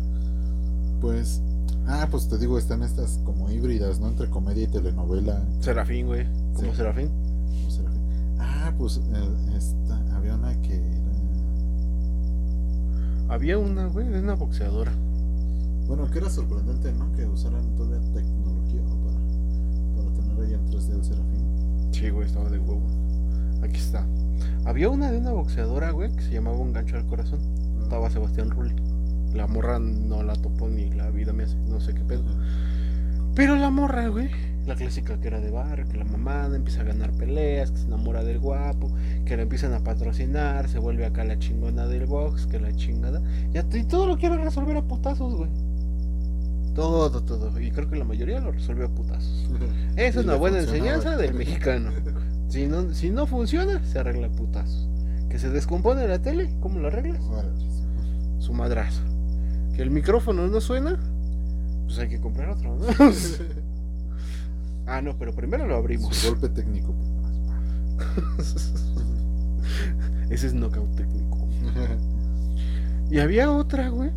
Pues, ah, pues te digo, están estas como híbridas, ¿no? Entre comedia y telenovela. Serafín, güey. ¿Cómo Serafín? Ah, pues eh, esta, había una que era... Había una, güey, de una boxeadora. Bueno, que era sorprendente, ¿no? Que usaran toda la tecnología para, para tener ahí en 3D el Serafín. Sí, güey, estaba de huevo. Aquí está. Había una de una boxeadora, güey, que se llamaba Un gancho al corazón. Estaba Sebastián Rulli. La morra no la topó ni la vida me hace, no sé qué pedo. Pero la morra, güey, la clásica que era de bar, que la mamada empieza a ganar peleas, que se enamora del guapo, que la empiezan a patrocinar, se vuelve acá la chingona del box, que la chingada. Y, todo lo quiere resolver a putazos, güey. Todo, todo. Y creo que la mayoría lo resuelve a putazos. es una buena enseñanza del mexicano. Si no, si no funciona, se arregla a putazos. Que se descompone la tele, ¿cómo lo arreglas? Su madrazo. Que el micrófono no suena, pues hay que comprar otro, ¿no? ah, no, pero primero lo abrimos. golpe técnico. Ese es knockout técnico. y había otra, güey,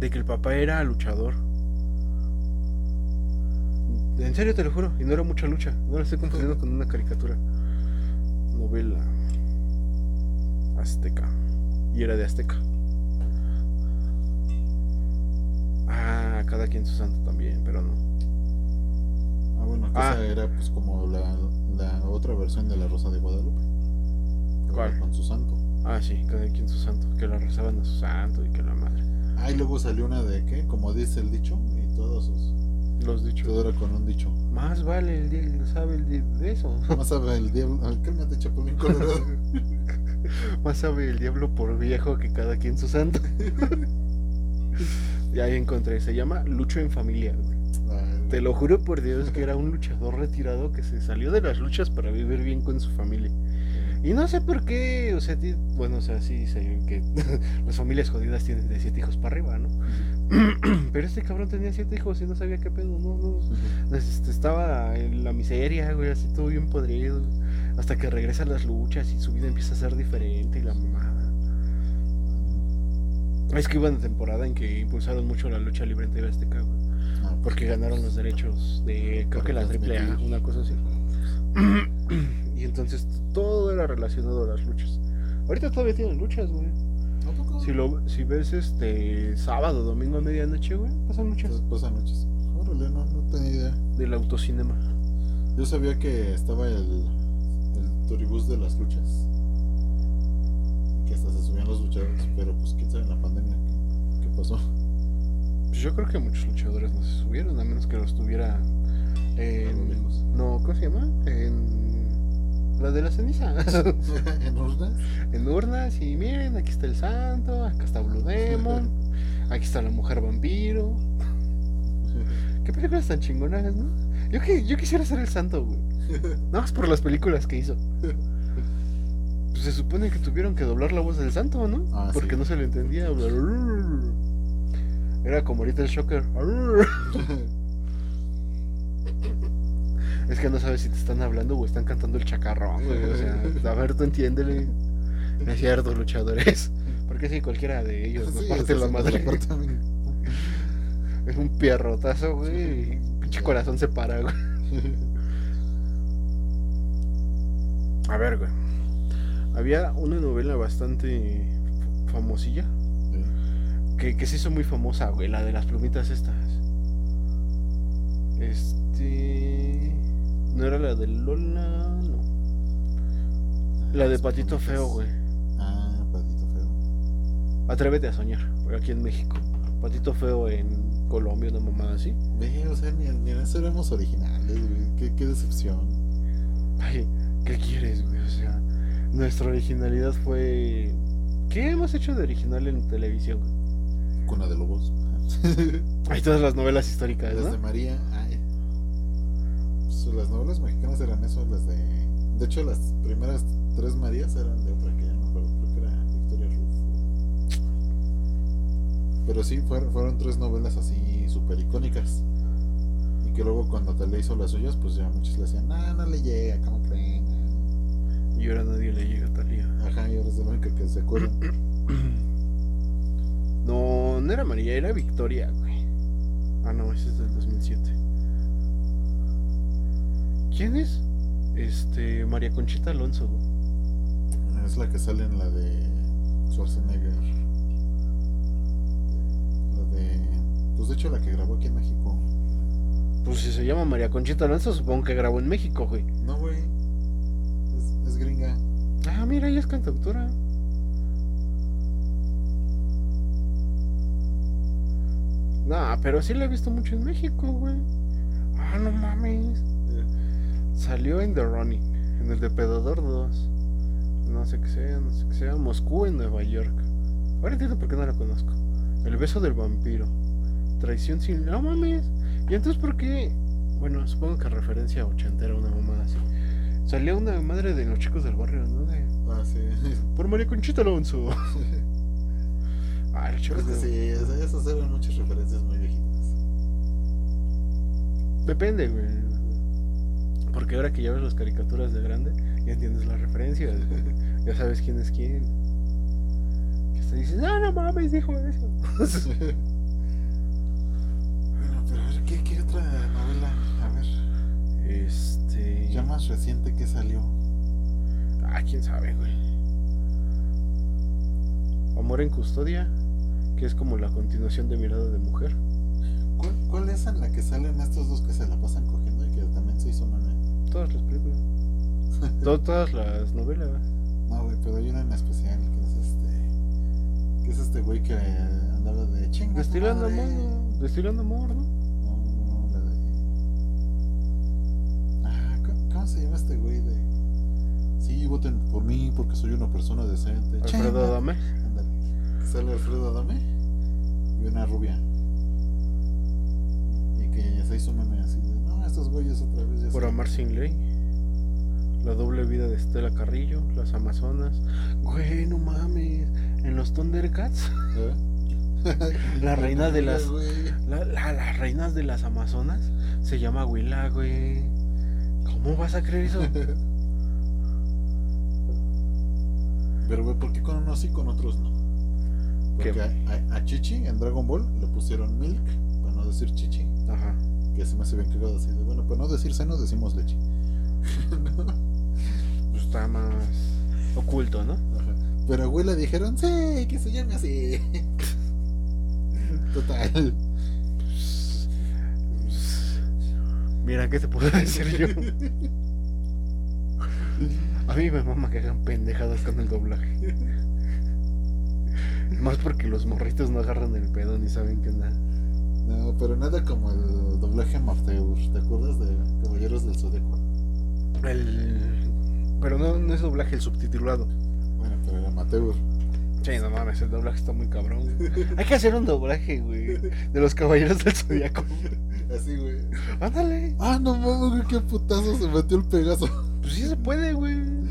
de que el papá era luchador. En serio te lo juro, y no era mucha lucha. No la estoy confundiendo con una caricatura. Novela azteca. Y era de azteca. Ah, cada quien su santo también, pero no. Ah, bueno, ah. esa era pues como la, la, otra versión de la Rosa de Guadalupe. ¿Cuál? Con su santo. Ah, sí, cada quien su santo, que la rezaban a su santo y que la madre. Ah, y luego salió una de qué, como dice el dicho, y todos sus... Los dichos. Todo era con un dicho. Más vale el diablo, sabe el de eso. Más sabe el diablo, cálmate Chapulín Colorado. Más sabe el diablo por viejo que cada quien su santo. Ya encontré, se llama Lucho en Familia, Te lo juro por Dios que era un luchador retirado que se salió de las luchas para vivir bien con su familia. Y no sé por qué, o sea, bueno, o sea, sí sé que las familias jodidas tienen de siete hijos para arriba, ¿no? Pero este cabrón tenía siete hijos y no sabía qué pedo, no, no. Este, estaba en la miseria, güey, así todo bien podrido. Hasta que regresa a las luchas y su vida empieza a ser diferente y la mamada. Es que iba en temporada en que impulsaron mucho la lucha libre en TV Azteca, güey. Ah, porque ganaron los derechos de, creo que la AAA, una cosa así. y entonces todo era relacionado a las luchas. Ahorita todavía tienen luchas, güey. Si, lo, si ves este sábado, domingo a medianoche, güey, pasan luchas. Pasan luchas. Órale, no, no tenía idea. Del autocinema. Yo sabía que estaba el, el turibús de las luchas luchadores, pero pues quién sabe en la pandemia qué, pasó. Pues yo creo que muchos luchadores no se subieron, a menos que los tuviera en... No, ¿cómo se llama? En... La de la ceniza. ¿En urnas? En urnas, y miren, aquí está el santo, acá está Blue Demon, aquí está la mujer vampiro. ¿Qué películas tan chingonas, no? Yo, que, yo quisiera ser el santo, güey. Nada más por las películas que hizo. Pues se supone que tuvieron que doblar la voz del santo, ¿no? Ah, Porque no se le entendía. Era como ahorita el shocker. es que no sabes si te están hablando o están cantando el chacarrón, güey. O sea, a ver, tú entiéndele. Es cierto, luchadores. Porque si cualquiera de ellos nos parte la madre. es un pierrotazo, güey. Pinche corazón se para, güey. A ver, güey. Había una novela bastante famosilla. Que, que se hizo muy famosa, güey, la de las plumitas estas. Este. No era la de Lola, no. La de Patito Feo, güey. Ah, Patito Atrévete a soñar, aquí en México. Patito feo en Colombia, una mamada así. Ve, o sea, ni, ni en eso éramos originales, güey. Qué, qué decepción. Ay, ¿qué quieres, güey? O sea, nuestra originalidad fue. ¿Qué hemos hecho de original en televisión? Cuna de Lobos. Hay todas las novelas históricas, Las ¿no? de María. Ay. Pues, las novelas mexicanas eran eso, las de. De hecho, las primeras tres Marías eran de otra que ya no me acuerdo. Creo que era Victoria Rufo. Pero sí, fueron, fueron tres novelas así súper icónicas. Y que luego cuando te le hizo las suyas, pues ya muchos le decían, no, no le llega, ¿cómo creen? Y ahora nadie le llega a Talía. Ajá, y ahora es de que se acuerdan. No, no era María, era Victoria, güey. Ah, no, ese es del 2007. ¿Quién es? Este, María Conchita Alonso, güey. Es la que sale en la de Schwarzenegger. La de. Pues de hecho, la que grabó aquí en México. Pues si se llama María Conchita Alonso, supongo que grabó en México, güey. No, güey. Es, es gringa. Ah, mira, ella es cantautora. Nah, pero sí la he visto mucho en México, güey. Ah, no mames. Salió en The Running, en el Depredador 2. No sé qué sea, no sé qué sea. Moscú en Nueva York. Ahora entiendo por qué no la conozco. El beso del vampiro. Traición sin. No mames. ¿Y entonces por qué? Bueno, supongo que referencia a ochentera, una mamada así. Salió una madre de los chicos del barrio, ¿no? De, Ah, sí. por María Conchita Alonso. Ah, los Creo chicos que sí, esas- esas eran muchas referencias muy viejitas. Depende, güey. Porque ahora que ya ves las caricaturas de grande, ya entiendes las referencias. güey. Ya sabes quién es quién. Que te dicen, no, no mames, dijo eso. bueno, pero a ver, ¿qué, qué otra novela? A ver. este. Ya más reciente que salió. Ah, quién sabe, güey. Amor en custodia, que es como la continuación de Mirada de Mujer. ¿Cuál, ¿Cuál es en la que salen estos dos que se la pasan cogiendo y que también se hizo mame? Todas las películas. To- todas las novelas. No, güey, pero hay una en especial que es este. Que es este güey que andaba de chinga. tu Destilando madre". amor. Destilando amor, ¿no? No, no, no, la de. Ah, ¿cómo, cómo se llama este güey de.? Sí, voten por mí porque soy una persona decente. Alfredo. Adame. Ándale. Sale Alfredo Adame y una rubia. Y que se hizo meme así de. No, estos güeyes otra vez ya Por amar sin ley. La doble vida de Estela Carrillo. Las Amazonas. Güey, no mames. En los Thundercats. ¿Eh? La reina de las. La, la- las reinas de las Amazonas. Se llama Willa, güey. ¿Cómo vas a creer eso? Pero, güey, ¿por qué con unos sí con otros no? Porque a, a- a Chichi en Dragon Ball le pusieron Milk, para no decir Chichi. Ajá. Que se me hace bien cagado así de, bueno, para no decir senos decimos leche. Pues está más oculto, ¿no? Ajá. Pero a güey le dijeron, sí, que se llame así. Total. Mira, ¿qué te puedo decir yo? A mí me mama que hagan pendejadas con el doblaje. Más porque los morritos no agarran el pedo ni saben qué onda. No, pero nada como el doblaje amateur. ¿Te acuerdas de Caballeros del Zodíaco? El... Pero no, no es doblaje, el subtitulado. Bueno, pero era amateur. Sí, no mames, el doblaje está muy cabrón. Hay que hacer un doblaje, güey, de los caballeros del zodiaco. Así, güey. Ándale. Ah, no mames, güey, qué putazo se metió el Pegaso. Pues sí se puede, güey.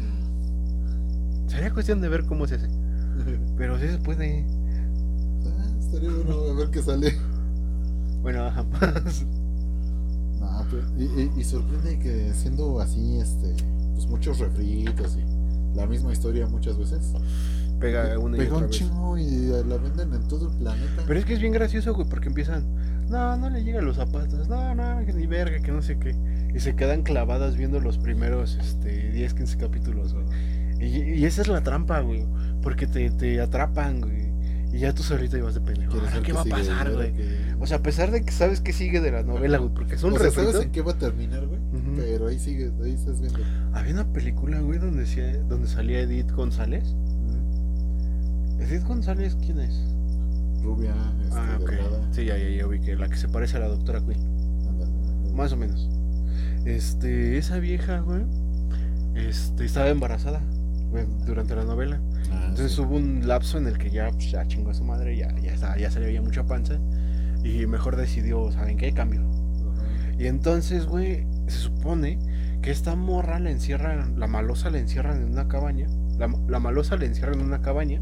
Sería cuestión de ver cómo se hace. Pero sí se puede. Ah, estaría bueno a ver qué sale. Bueno, jamás. No, pero, y, y- y sorprende que siendo así, este, pues muchos refritos y la misma historia muchas veces. Pega una y Pega otra un chingo y la venden en todo el planeta. Pero es que es bien gracioso, güey, porque empiezan. No, no le llegan los zapatos. No, no, que ni verga, que no sé qué. Y se quedan clavadas viendo los primeros este, 10, 15 capítulos, güey. Y, y esa es la trampa, güey. Porque te, te atrapan, güey. Y ya tú solito ibas de pendejo. ¿Quieres "Ahora, ver ¿Qué va a pasar, güey? O sea, a pesar de que sabes que sigue de la novela, güey, porque es un O sea, refrito. sabes en qué va a terminar, güey. Pero ahí sigue, ahí estás viendo. Había una película, güey, donde, decía- donde salía Edith González. Edith González, ¿quién es? Rubia, este, Ah, ok. delgada. Sí, ya, ya, ya la que se parece a la doctora Quinn. Más o menos. Este, esa vieja, güey, este, estaba embarazada durante la novela. Ah, Entonces sí. hubo un lapso en el que ya, pues, ya chingó a su madre, ya, ya, estaba- ya se le veía mucha panza. Y mejor decidió, ¿saben qué? Cambio. Y entonces, güey, se supone que esta morra la encierran, la malosa la encierran en una cabaña. La, la malosa la encierran en una cabaña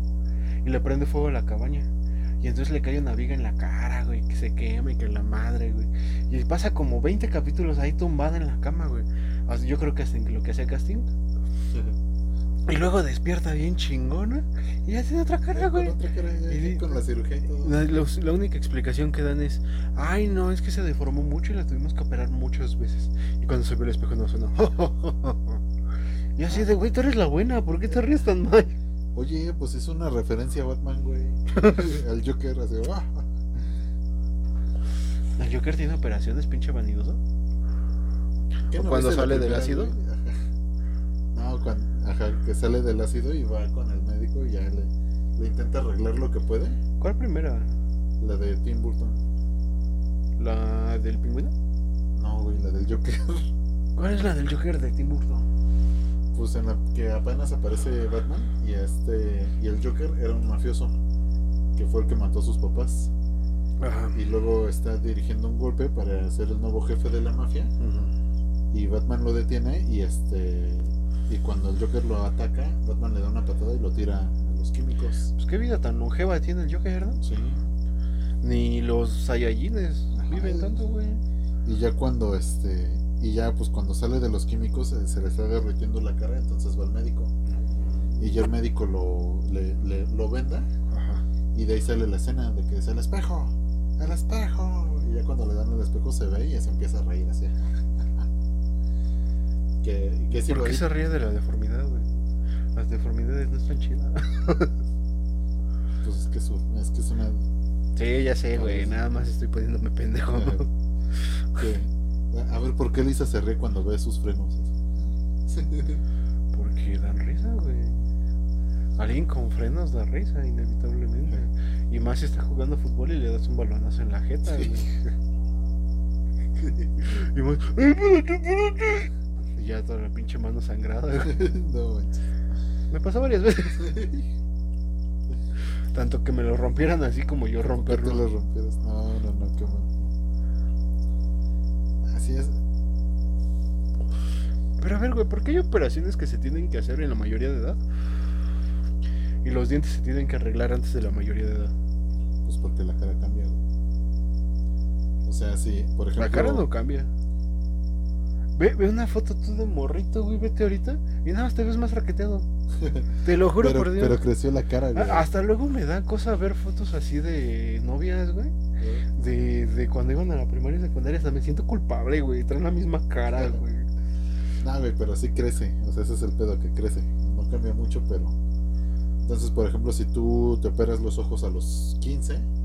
y le prende fuego a la cabaña. Y entonces le cae una viga en la cara, güey, que se quema y que la madre, güey. Y pasa como 20 capítulos ahí tumbada en la cama, güey. Yo creo que hasta en lo que hacía casting. Y luego despierta bien chingona y tiene otra cara, Con güey. otra cara, ya, Y- con la cirugía y todo. La, los- la única explicación que dan es, ay no, es que se deformó mucho y la tuvimos que operar muchas veces. Y cuando se ve el espejo no suena. y así de, güey, tú eres la buena, ¿por qué te ríes tan mal? Oye, pues es una referencia a Batman, güey. Al Joker, así. ¡ah! ¿El Joker tiene operaciones, pinche vanidoso? ¿Qué ¿O no cuando sale del ácido? güey? No, cuando, ajá, que sale del ácido y va con el médico y ya le, le intenta arreglar lo que puede. ¿Cuál primera? La de Tim Burton. ¿La del pingüino? No, güey, la del Joker. ¿Cuál es la del Joker de Tim Burton? Pues en la que apenas aparece Batman y este y el Joker era un mafioso que fue el que mató a sus papás Ajá. y luego está dirigiendo un golpe para ser el nuevo jefe de la mafia y Batman lo detiene y este y cuando el Joker lo ataca, Batman le da una patada y lo tira a los químicos. Pues qué vida tan longeva tiene el Joker, ¿no? Sí. Ni los Saiyajines viven tanto, güey. Y ya cuando este y ya pues cuando sale de los químicos eh, se le está derritiendo la cara, entonces va al médico y ya el médico lo le, le- lo venda Ajá. y de ahí sale la escena de que es el espejo, el espejo y ya cuando le dan el espejo se ve y ya se empieza a reír así. Que que sí ¿Por qué se ríe de la deformidad, güey? Las deformidades no están chidas. Pues es que es, un- es que es una Sí, ya sé, güey. Nada más estoy poniéndome pendejo. que- a ver por qué Lisa se ríe cuando ve sus frenos. Porque dan risa, güey. Alguien con frenos da risa, inevitablemente. Y más si está jugando fútbol y le das un balonazo en la jeta, Sí. güey. Y más, "Ay, espérate, espérate". Ya toda la pinche mano sangrada, no manches. Me pasó varias veces. Tanto que me lo rompieran así como yo ¿Por qué te romperlo. lo rompieras? No, no, no, qué mal. Así es. Pero a ver, güey, ¿por qué hay operaciones que se tienen que hacer en la mayoría de edad? Y los dientes se tienen que arreglar antes de la mayoría de edad. Pues porque la cara cambia, güey. O sea, sí, por ejemplo. La cara no cambia. Ve, ve una foto tú de morrito, güey, vete ahorita. Y nada más te ves más raqueteado. Te lo juro pero, por Dios. pero creció la cara, güey. Ah, Hasta luego me da cosa ver fotos así de novias, güey. De, de cuando iban a la primaria y secundaria. Hasta me siento culpable, güey. Traen la misma cara, güey. No, güey, pero sí crece. O sea, ese es el pedo que crece. No cambia mucho, pero. Entonces, por ejemplo, si tú te operas los ojos a los 15, ¿Y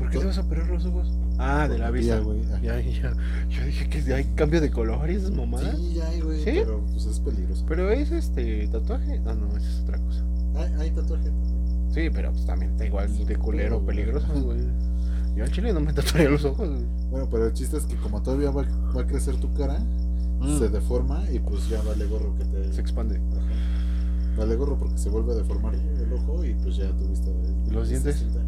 por qué te vas a operar los ojos? Ah, de la vista. güey. Ya, ya. Yo dije que hay cambio de color y esas mamadas. sí, ya hay, güey. ¿Sí? Pero pues es peligroso. Pero es este tatuaje. Ah, no, esa es otra cosa. Hay, hay tatuaje también. Sí, pero pues también está igual Sí, de culero, peligroso, güey. Yo al chile no me tatuaría los ojos, güey. Bueno, pero el chiste es que como todavía va, va a crecer tu cara, Mm. se deforma y pues ya vale gorro que te. Se expande. Ajá. Vale gorro porque se vuelve a deformar el ojo y pues ya tu vista. ¿Y los es dientes? distinta.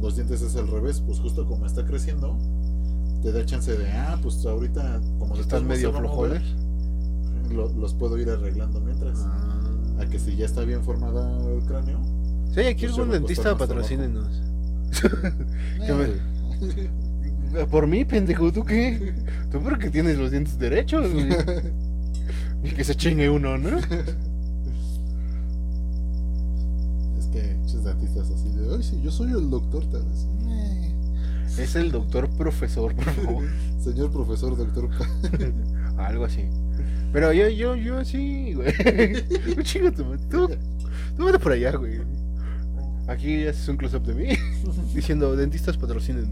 Los dientes es al revés, pues justo como está creciendo, te da chance de, ah, pues ahorita como modos medio lo- los puedo ir arreglando mientras. Ah. A que si ya está bien formado el cráneo. Si hay aquí Pues algún a dentista, patrocínenos. eh, me- Por mí, pendejo, ¿tú qué? Tú porque tienes los dientes derechos, güey. Y que se chingue uno, ¿no? es que muchos dentistas así de, ay, sí, yo soy el doctor, tal vez. "Eh, Es el doctor profesor, por favor. Señor profesor, doctor. Algo así. Pero yo, yo, yo sí, güey. Tú tu madre. Tú, tú vete por allá, güey. Aquí haces un close-up de mí diciendo dentistas patrocinen.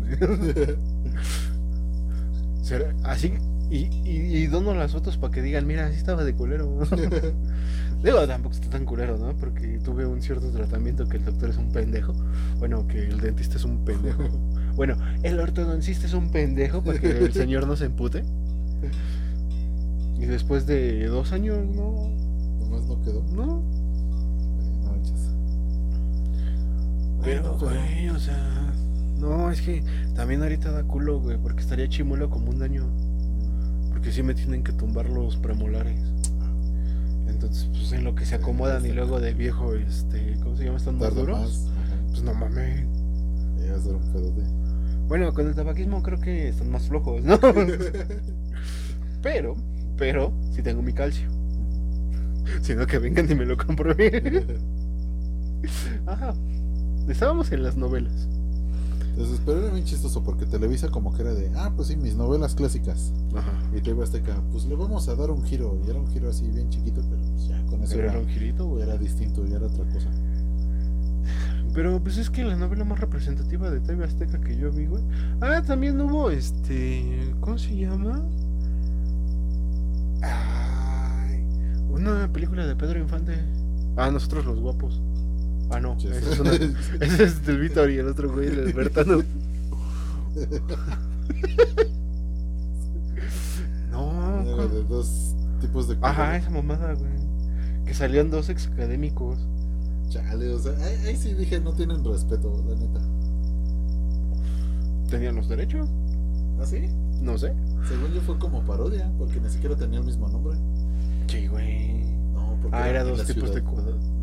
Así, Y, y, dono las fotos para que digan, mira, así estaba de culero. Digo, tampoco está tan culero, ¿no? Porque tuve un cierto tratamiento que el doctor es un pendejo. Bueno, que el dentista es un pendejo. Bueno, el ortodoncista es un pendejo para que el señor no se empute. Y después de dos años, no. Nomás no quedó. No. Pero, güey, o sea. No, es que también ahorita da culo, güey, porque estaría chimuelo como un año. Porque sí me tienen que tumbar los premolares. Entonces, pues en lo que se acomodan y luego de viejo, este, ¿cómo se llama? ¿Están más duros? Pues no mames. Bueno, con el tabaquismo creo que están más flojos, ¿no? pero, pero, si tengo mi calcio. Sino que vengan y me lo comprueben. Ajá. Estábamos en las novelas. Entonces, pero era bien chistoso porque Televisa como que era de, ah, pues sí, mis novelas clásicas. Ajá. Y TV Azteca, pues le vamos a dar un giro. Y era un giro así bien chiquito, pero pues ya con eso. era, un girito, güey. Era distinto, ya era otra cosa. Pero pues es que la novela más representativa de TV Azteca que yo vi, güey. Ah, también hubo este. ¿Cómo se llama? Ay, una película de Pedro Infante. Ah, nosotros los guapos. Ah, no. Ese, es ese es del Víctor y el otro güey, el Albertano. no. de dos tipos de. Ajá, esa mamada, güey. Que salían dos ex académicos. Chale, o sea, ahí, sí dije, no tienen respeto, la neta. ¿Tenían los derechos? ¿Ah, sí? No sé. Según yo fue como parodia, porque ni siquiera tenía el mismo nombre. Sí, güey. No, porque. Ah, era dos tipos de.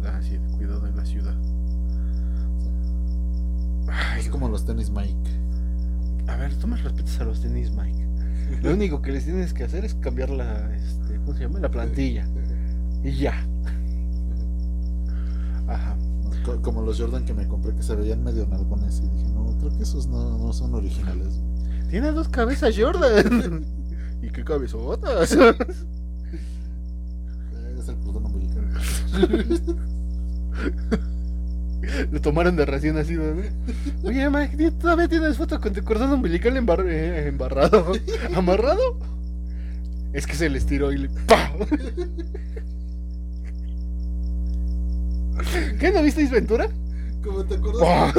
Ah, sí, de cuidado en la ciudad. Es como los tenis Mike. A ver, tú respetas a los tenis Mike. Lo único que les tienes que hacer es cambiar la, este, ¿cómo se llama? La plantilla. Y ya. Ajá. Como los Jordan que me compré que se veían medio nalgones y dije, no, creo que esos no, no son originales. Tiene dos cabezas Jordan. ¿Y qué cabezotas? es el cordón umbilical. Lo tomaron de recién nacido, ¿no? Oye, Mike, ¿todavía tienes foto con tu cordón umbilical eh, embarrado? ¿Amarrado? Es que se les tiró y le. ¡Pah! ¿Qué? ¿No visteis Ventura? ¿Cómo te acuerdas?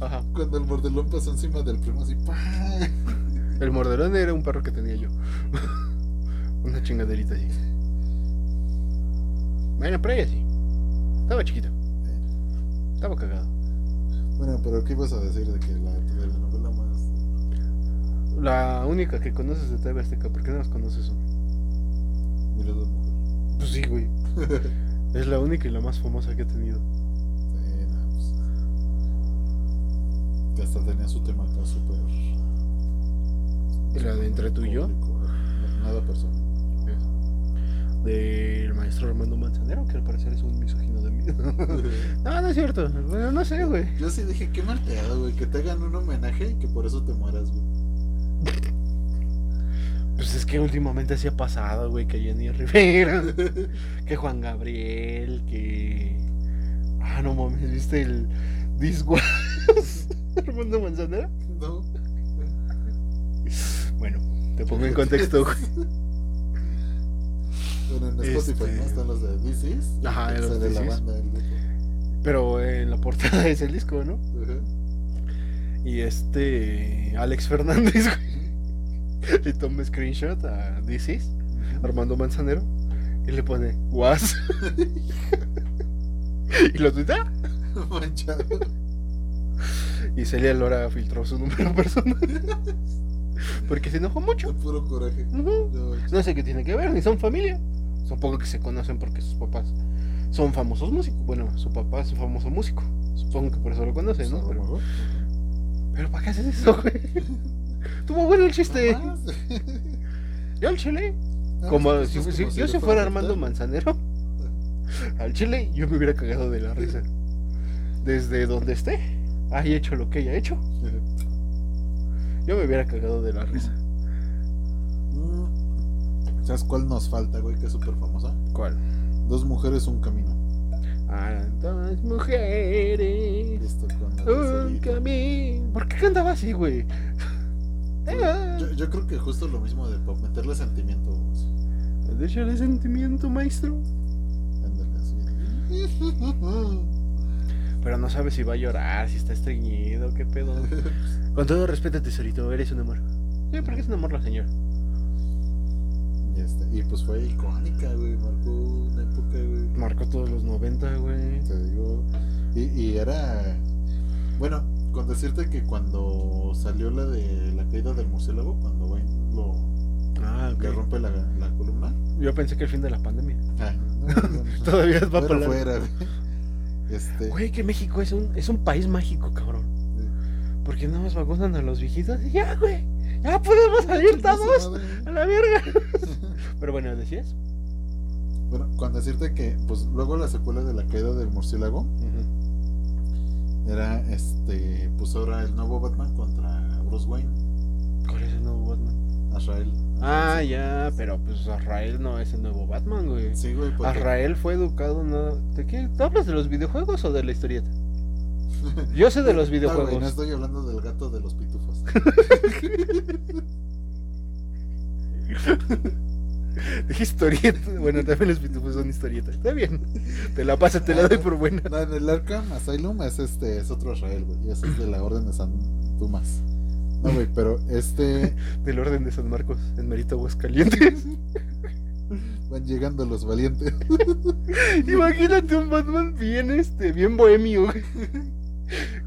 Ajá. Cuando el mordelón pasó encima del primo así. El mordelón era un perro que tenía yo. Una chingaderita así. Bueno, pero ella sí. Estaba chiquito. Estaba cagado. Bueno, pero ¿qué ibas a decir de que la telenovela más. La única que conoces de TV Azteca, ¿por qué no las conoces? Mira dos mujeres. Pues sí, güey. Es la única y la más famosa que he tenido. Sí, pues, que hasta tenía su tema acá súper. ¿Y la de entre tú y yo? Nada personal. Del maestro Armando Manzanero, que al parecer es un misógino de mí. no, no es cierto. Bueno, no sé, güey. Yo sí dije, qué mal pedo, güey. Que te hagan un homenaje y que por eso te mueras, güey. Pues es que últimamente así ha pasado, güey, que Jenny Rivera, que Juan Gabriel, que. Ah, no mames, ¿viste el Disguas Armando Manzanera? No. Bueno, te pongo en contexto, güey. Bueno, en Spotify, ¿no? Este, Están los de This Ajá, los de la banda Pero en la portada es el disco, ¿no? Y este. Alex Fernández, güey le toma screenshot a This Armando Manzanero, y le pone Was. y lo tuitea. Manchado. Y Celia Lora filtró su número personal. Porque se enojó mucho. puro coraje. no, sé qué tiene que ver, ni son familia. Supongo que se conocen porque sus papás son famosos músicos. Bueno, su papá es un famoso músico. Supongo que por eso lo conocen, ¿no? Pero, pero ¿para qué haces eso, güey? Tuvo bueno el chiste. Yo al chile, como si, yo si fuera Armando Manzanero, al chile yo me hubiera cagado de la risa. Desde donde esté, haya hecho lo que haya hecho. Yo me hubiera cagado de la risa. Mm. ¿Sabes cuál nos falta, güey, que es súper famosa? ¿Cuál? Dos mujeres, un camino. Ah, dos mujeres. un camino. ¿Por qué cantaba así, güey? Yo, yo, creo que justo lo mismo de meterle sentimiento. Déjale sentimiento, maestro. Pero no sabe si va a llorar, si está estreñido, qué pedo. Con todo respeto, tesorito, eres un amor. Sí, porque es un amor la señora. Y, este, y pues fue icónica, güey. Marcó una época, güey. Marcó todos los 90, güey. Te digo. Y, y era. Bueno, con decirte que cuando salió la de la caída del murciélago, cuando Wayne lo. Ah, le rompe la, la, columna. Yo pensé que el fin de la pandemia. Ah, Todavía va para fuera, güey. Este... Güey, que México es un, es un país mágico, cabrón. Porque nada más vacunan a los viejitos y ya, güey. Ya podemos salir todos a la verga. Pero bueno, ¿decías? Bueno, con decirte que, pues luego la secuela de la caída del murciélago era este, pues ahora el nuevo Batman contra Bruce Wayne. ¿Cuál es el nuevo Batman? Azrael. Ah, ya, pero pues Azrael no es el nuevo Batman, güey. Sí, güey. Porque... Azrael fue educado, ¿no? ¿De qué? ¿Tú hablas de los videojuegos o de la historieta? Yo sé de los videojuegos. No, no estoy hablando del gato de los pitufos. historieta. Bueno, también los pitufos son historietas. Está bien. Te la pasa, te la doy por buena. No, en el Arkham Asylum es este, es otro Israel, güey. Ese es de la Orden de San Tomás. No, güey, pero este. Del Orden de San Marcos, en Merito Aguascalientes. Van llegando los valientes. Imagínate un Batman bien, este, bien bohemio, güey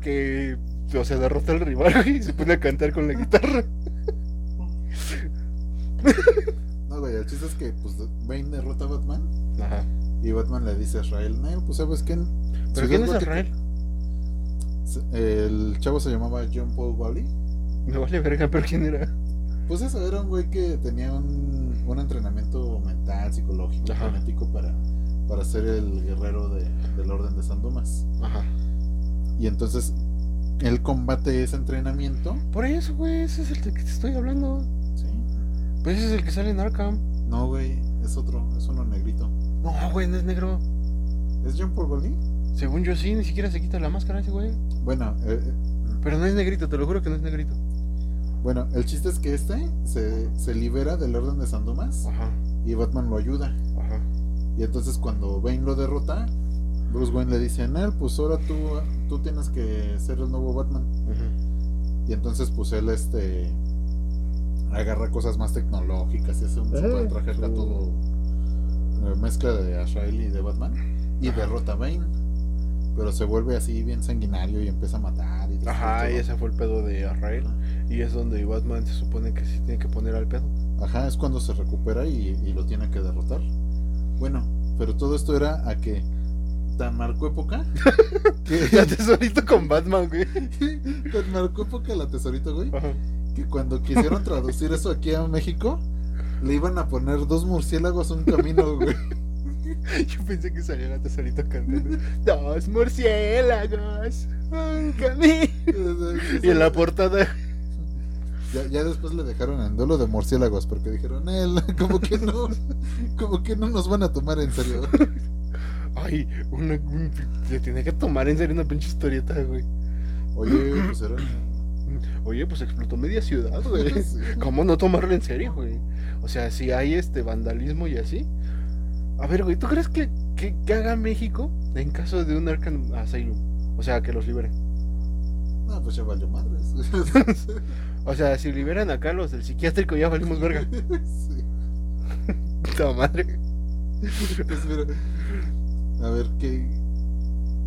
que, o sea, derrota al rival y se pone a cantar con la guitarra. No, güey, el chiste es que, pues, Bane derrota a Batman. Ajá. Y Batman le dice a Israel, no, pues, ¿sabes quién? ¿Pero quién es Israel? El chavo se llamaba John Paul Wally. Me vale verga, pero ¿quién era? Pues eso, era un güey que tenía un, un entrenamiento mental, psicológico, genético para, para ser el guerrero de, del Orden de San Tomás. Ajá. Y entonces él combate ese entrenamiento. Por eso, güey, ese es el de que te estoy hablando. Sí. Pues ese es el que sale en Arkham. No, güey, es otro, es uno negrito. No, güey, no es negro. ¿Es John Paul Según yo sí, ni siquiera se quita la máscara ese güey. Bueno, eh, eh, pero no es negrito, te lo juro que no es negrito. Bueno, el chiste es que este se, se libera del orden de San Tomás Ajá. y Batman lo ayuda. Ajá. Y entonces cuando Bane lo derrota, Bruce Wayne le dice a él, pues ahora tú, tú tienes que ser el nuevo Batman. Y entonces pues él este agarra cosas más tecnológicas y hace un super traje acá todo eh, mezcla de Azrael y de Batman y derrota a Bane. Pero se vuelve así bien sanguinario y empieza a matar. Y Ajá, y ese fue el pedo de Azrael. Y es donde Batman se supone que se tiene que poner al pedo. Ajá, es cuando se recupera y, y lo tiene que derrotar. Bueno, pero todo esto era a que tan marcó época que la tesorito con Batman, güey. tan marcó época la tesorito, güey. Que cuando quisieron traducir eso aquí a México, le iban a poner dos murciélagos un camino, güey. Yo pensé que salía la tesorito cantando Dos murciélagos, un camino. y en la portada. Ya, ya, después le dejaron en duelo de murciélagos porque dijeron, él, como que no, como que no nos van a tomar en serio. Ay, una, se tiene que tomar en serio una pinche historieta, güey. Oye, pues era. Oye, pues explotó media ciudad, güey. ¿Cómo no tomarlo en serio, güey? O sea, si hay este vandalismo y así. A ver, güey, ¿tú crees que, que, haga México en caso de un Arkham Asylum? O sea, que los liberen. No, pues ya valió madres. O sea, si liberan acá los del psiquiátrico, ya valimos verga. sí. Puta madre. Pues a ver, ¿qué?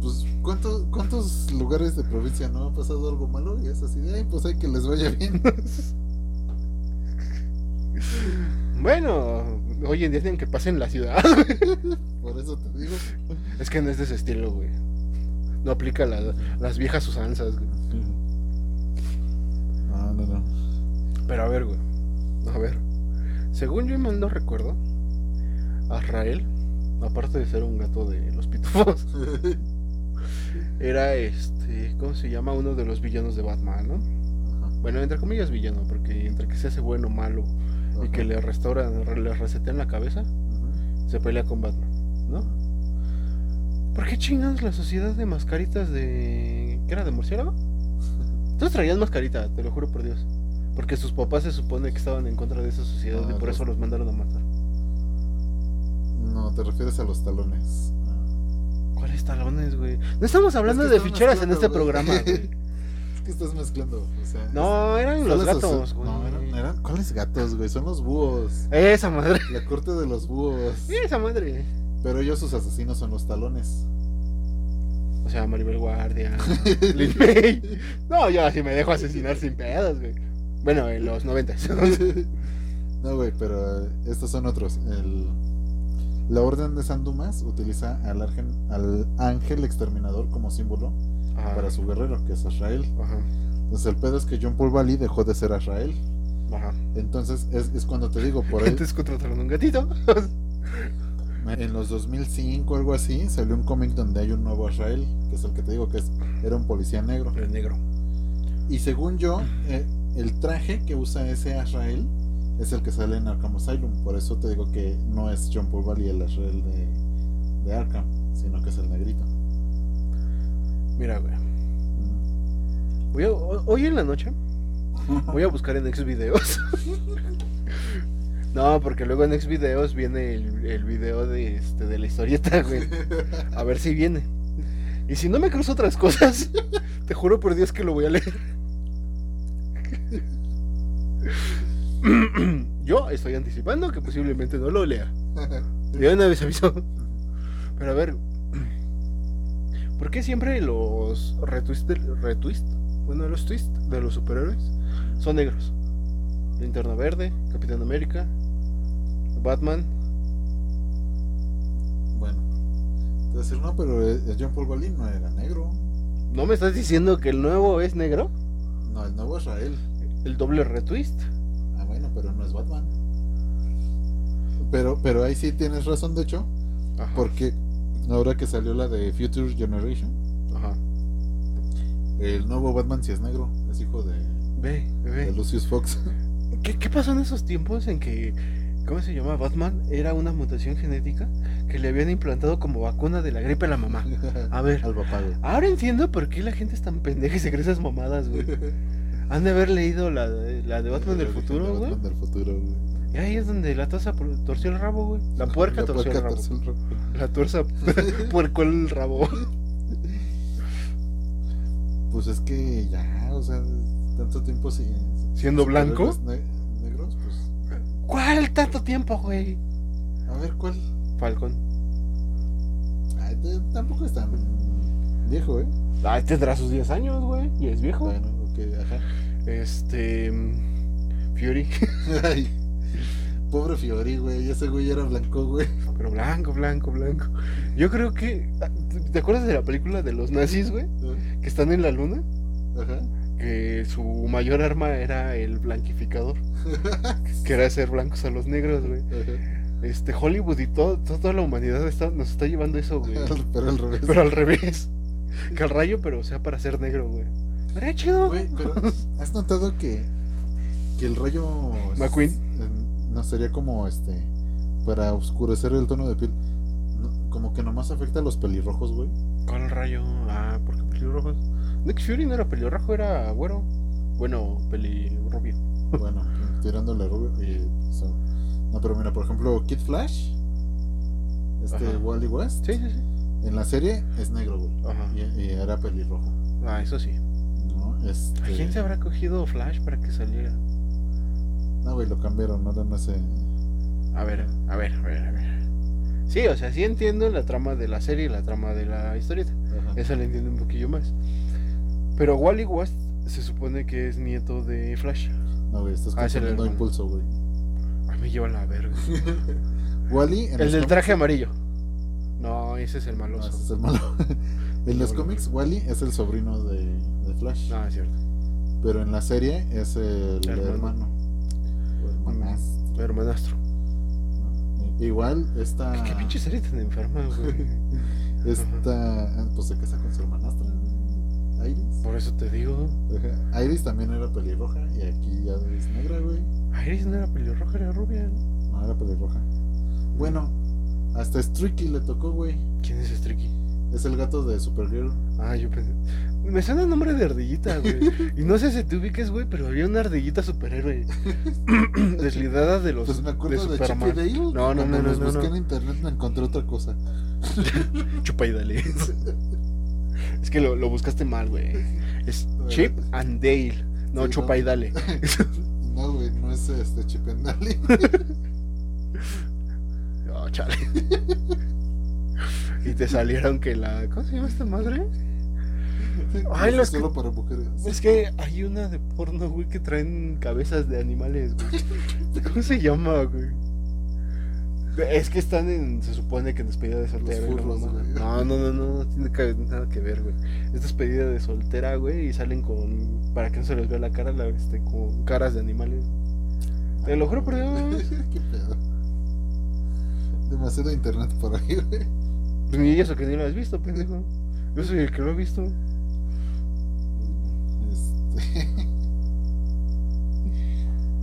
Pues, ¿cuántos, ¿cuántos lugares de provincia no ha pasado algo malo? Y es así de, pues hay que les vaya bien. bueno, hoy en día tienen que pasen en la ciudad. Por eso te digo. Es que no es de ese estilo, güey. No aplica las viejas usanzas, güey. No. Pero a ver, güey. A ver. Según yo mal no recuerdo, Azrael aparte de ser un gato de los pitufos, era este, ¿cómo se llama? Uno de los villanos de Batman, ¿no? Bueno, entre comillas villano, porque entre que se hace bueno o malo y que le restauran, le resetean la cabeza, se pelea con Batman, ¿no? ¿Por qué chingados la sociedad de mascaritas de. ¿Qué era de murciélago? Todos traían mascarita, te lo juro por Dios. Porque sus papás se supone que estaban en contra de esa sociedad Ah, y por los- eso los mandaron a matar. No, te refieres a los talones. ¿Cuáles talones, güey? No estamos hablando Es que de ficheras en este programa, güey. es que estás mezclando. O sea, No, eran los gatos, güey. No, eran, eran- ¿Cuáles gatos, güey? Son los búhos. Esa madre. La corte de los búhos. Esa madre. Pero ellos, sus asesinos, son los talones. O sea, Maribel Guardia, Lin May. No, yo así me dejo asesinar sin pedos, güey. Bueno, en los noventas. no, güey, pero estos son otros. El, la Orden de San Dumas utiliza al, argen- al ángel exterminador como símbolo Ajá. para su guerrero, que es Azrael. Ajá. Entonces el pedo es que John Paul Valley dejó de ser Azrael. Ajá. Entonces es, es cuando te digo, por ahí, Entonces contrataron un gatito. En los 2005 algo así, salió un cómic donde hay un nuevo Azrael, que es el que te digo que es, era un policía negro. El negro. Y según yo, eh, el traje que usa ese Azrael es el que sale en Arkham Asylum. Por eso te digo que no es John Paul Valley el Azrael de, de Arkham, sino que es el negrito. Mira, güey. Voy a- ho- hoy en la noche voy a buscar en Xvideos. No, porque luego en Xvideos viene el, el video de, este, de la historieta, güey. A ver si viene. Y si no me cruzo otras cosas, te juro por Dios que lo voy a leer. Yo estoy anticipando que posiblemente no lo lea. Ya una vez avisó. Pero a ver, ¿por qué siempre los retwist, del- retwist? Bueno, los twists de los superhéroes son negros? Linterna Verde, Capitán América, Batman. bueno, te voy a decir, no, pero John Paul Valley no era negro. ¿No me estás diciendo que el nuevo es negro? No, el nuevo Azrael. El doble retwist. Ah, bueno, pero no es Batman. Pero, pero ahí sí tienes razón, de hecho, Ajá. porque ahora que salió la de Future Generation, Ajá. el nuevo Batman sí es negro, es hijo de, Ve, ve, de ve. Lucius Fox. ¿Qué, ¿Qué pasó en esos tiempos en que, ¿cómo se llama? Batman era una mutación genética que le habían implantado como vacuna de la gripe a la mamá. A ver, Al papá, güey. ahora entiendo por qué la gente es tan pendeja y se cree esas mamadas, güey. Han de haber leído la, de- la de Batman del El origen futuro, de güey. Batman del futuro, güey. Y ahí es donde la taza torció el rabo, güey. La puerca La torció el puerca rabo. torció el rabo. La tuerza puercó el rabo. Pues es que ya, o sea, tanto tiempo sin, ¿Siendo blanco? ¿Cuál tanto tiempo, güey? A ver, ¿cuál? Falcon. Ay, tampoco es tan viejo, ¿eh? Ay, tendrá sus 10 años, güey. Y es viejo. Bueno, ok, ajá. Este. Fury. Ay, pobre Fiori, güey. Ese güey era blanco, güey. Pero blanco, blanco, blanco. Yo creo que. ah, ¿Te acuerdas de la película de los nazis, güey? Que están en la luna. Ajá. Que su mayor arma era el blanquificador. Que era hacer blancos a los negros, güey. Este, Hollywood y todo, toda la humanidad está, nos está llevando eso, güey. Pero al revés. Pero al revés. Que al rayo, pero o sea para ser negro, güey. Estaría chido. Güey, pero ¿has notado que, que el rayo McQueen. no sería como este para oscurecer el tono de piel? no- como que nomás afecta a los pelirrojos, güey. ¿Cuál rayo? Ah, ¿por qué pelirrojos? Nick Fury no era pelirrojo, era güero. Bueno, pelirrubio. Bueno, tirándole rubio y pues, no, pero mira, por ejemplo, Kid Flash, este Ajá. Wally West, Sí, sí, sí. en la serie es negro, güey. Ajá. Y, y era pelirrojo, Ah, eso sí. ¿no? Este, ¿A quién se habrá cogido Flash para que saliera? No, güey, lo cambiaron, no sé. A ver, a ver, a ver, a ver. Sí, o sea, sí entiendo la trama de la serie y la trama de la historieta. Ajá. Esa la entiendo un poquillo más. Pero Wally West se supone que es nieto de Flash. No, güey, estás Ah, es confundiendo impulso, güey. A mí lleva la verga. Wally en El del traje amarillo. No, ese es el No, maloso. ese es el malo. en los cómics, Wally es el sobrino de, de Flash. No, es cierto. Pero en la serie es el Hermano. hermano. Hermanastro. Hermanastro. Igual esta. ¿Qué pinche serie tan enferma, güey? Esta. Pues se casa con su hermanastra. Iris. Por eso te digo. Ajá. Iris también era pelirroja y aquí ya es negra, güey. Iris no era pelirroja, era rubia. ¿no? Era pelirroja. Bueno, hasta Streaky le tocó, güey. ¿Quién es Streaky? Es el gato de Supergirl. Ah, yo pensé. Me suena el nombre de ardillita, güey. Y no sé si te ubiques, güey, pero había una ardillita superhéroe. deslidada de los. Pues me acuerdo de, Superman. No, no, no, no, no, busqué no. en internet me encontré otra cosa. Chupa y dale. Es que lo, lo buscaste mal, güey. Es. Chip and Dale. No, Sí, chupa no. y dale. No, güey, no es este Chip and Dale. Oh, chale. y te salieron que la. ¿Cómo se llama esta madre? Ay, los solo para mujeres. Es que hay una de porno, güey, que traen cabezas de animales, güey. ¿Cómo se llama, güey? Es que están en. Se supone que en despedida de soltera. Furros. No, no, no, no, no tiene que- nada que ver, güey. Es despedida de soltera, güey, y salen con. Para que no se les vea la cara, la, este, con caras de animales. Te lo juro por Dios. Qué pedo. Demasiado internet por ahí, güey. Pues ni eso que ni lo has visto, pendejo. Yo soy el que lo he visto. Este.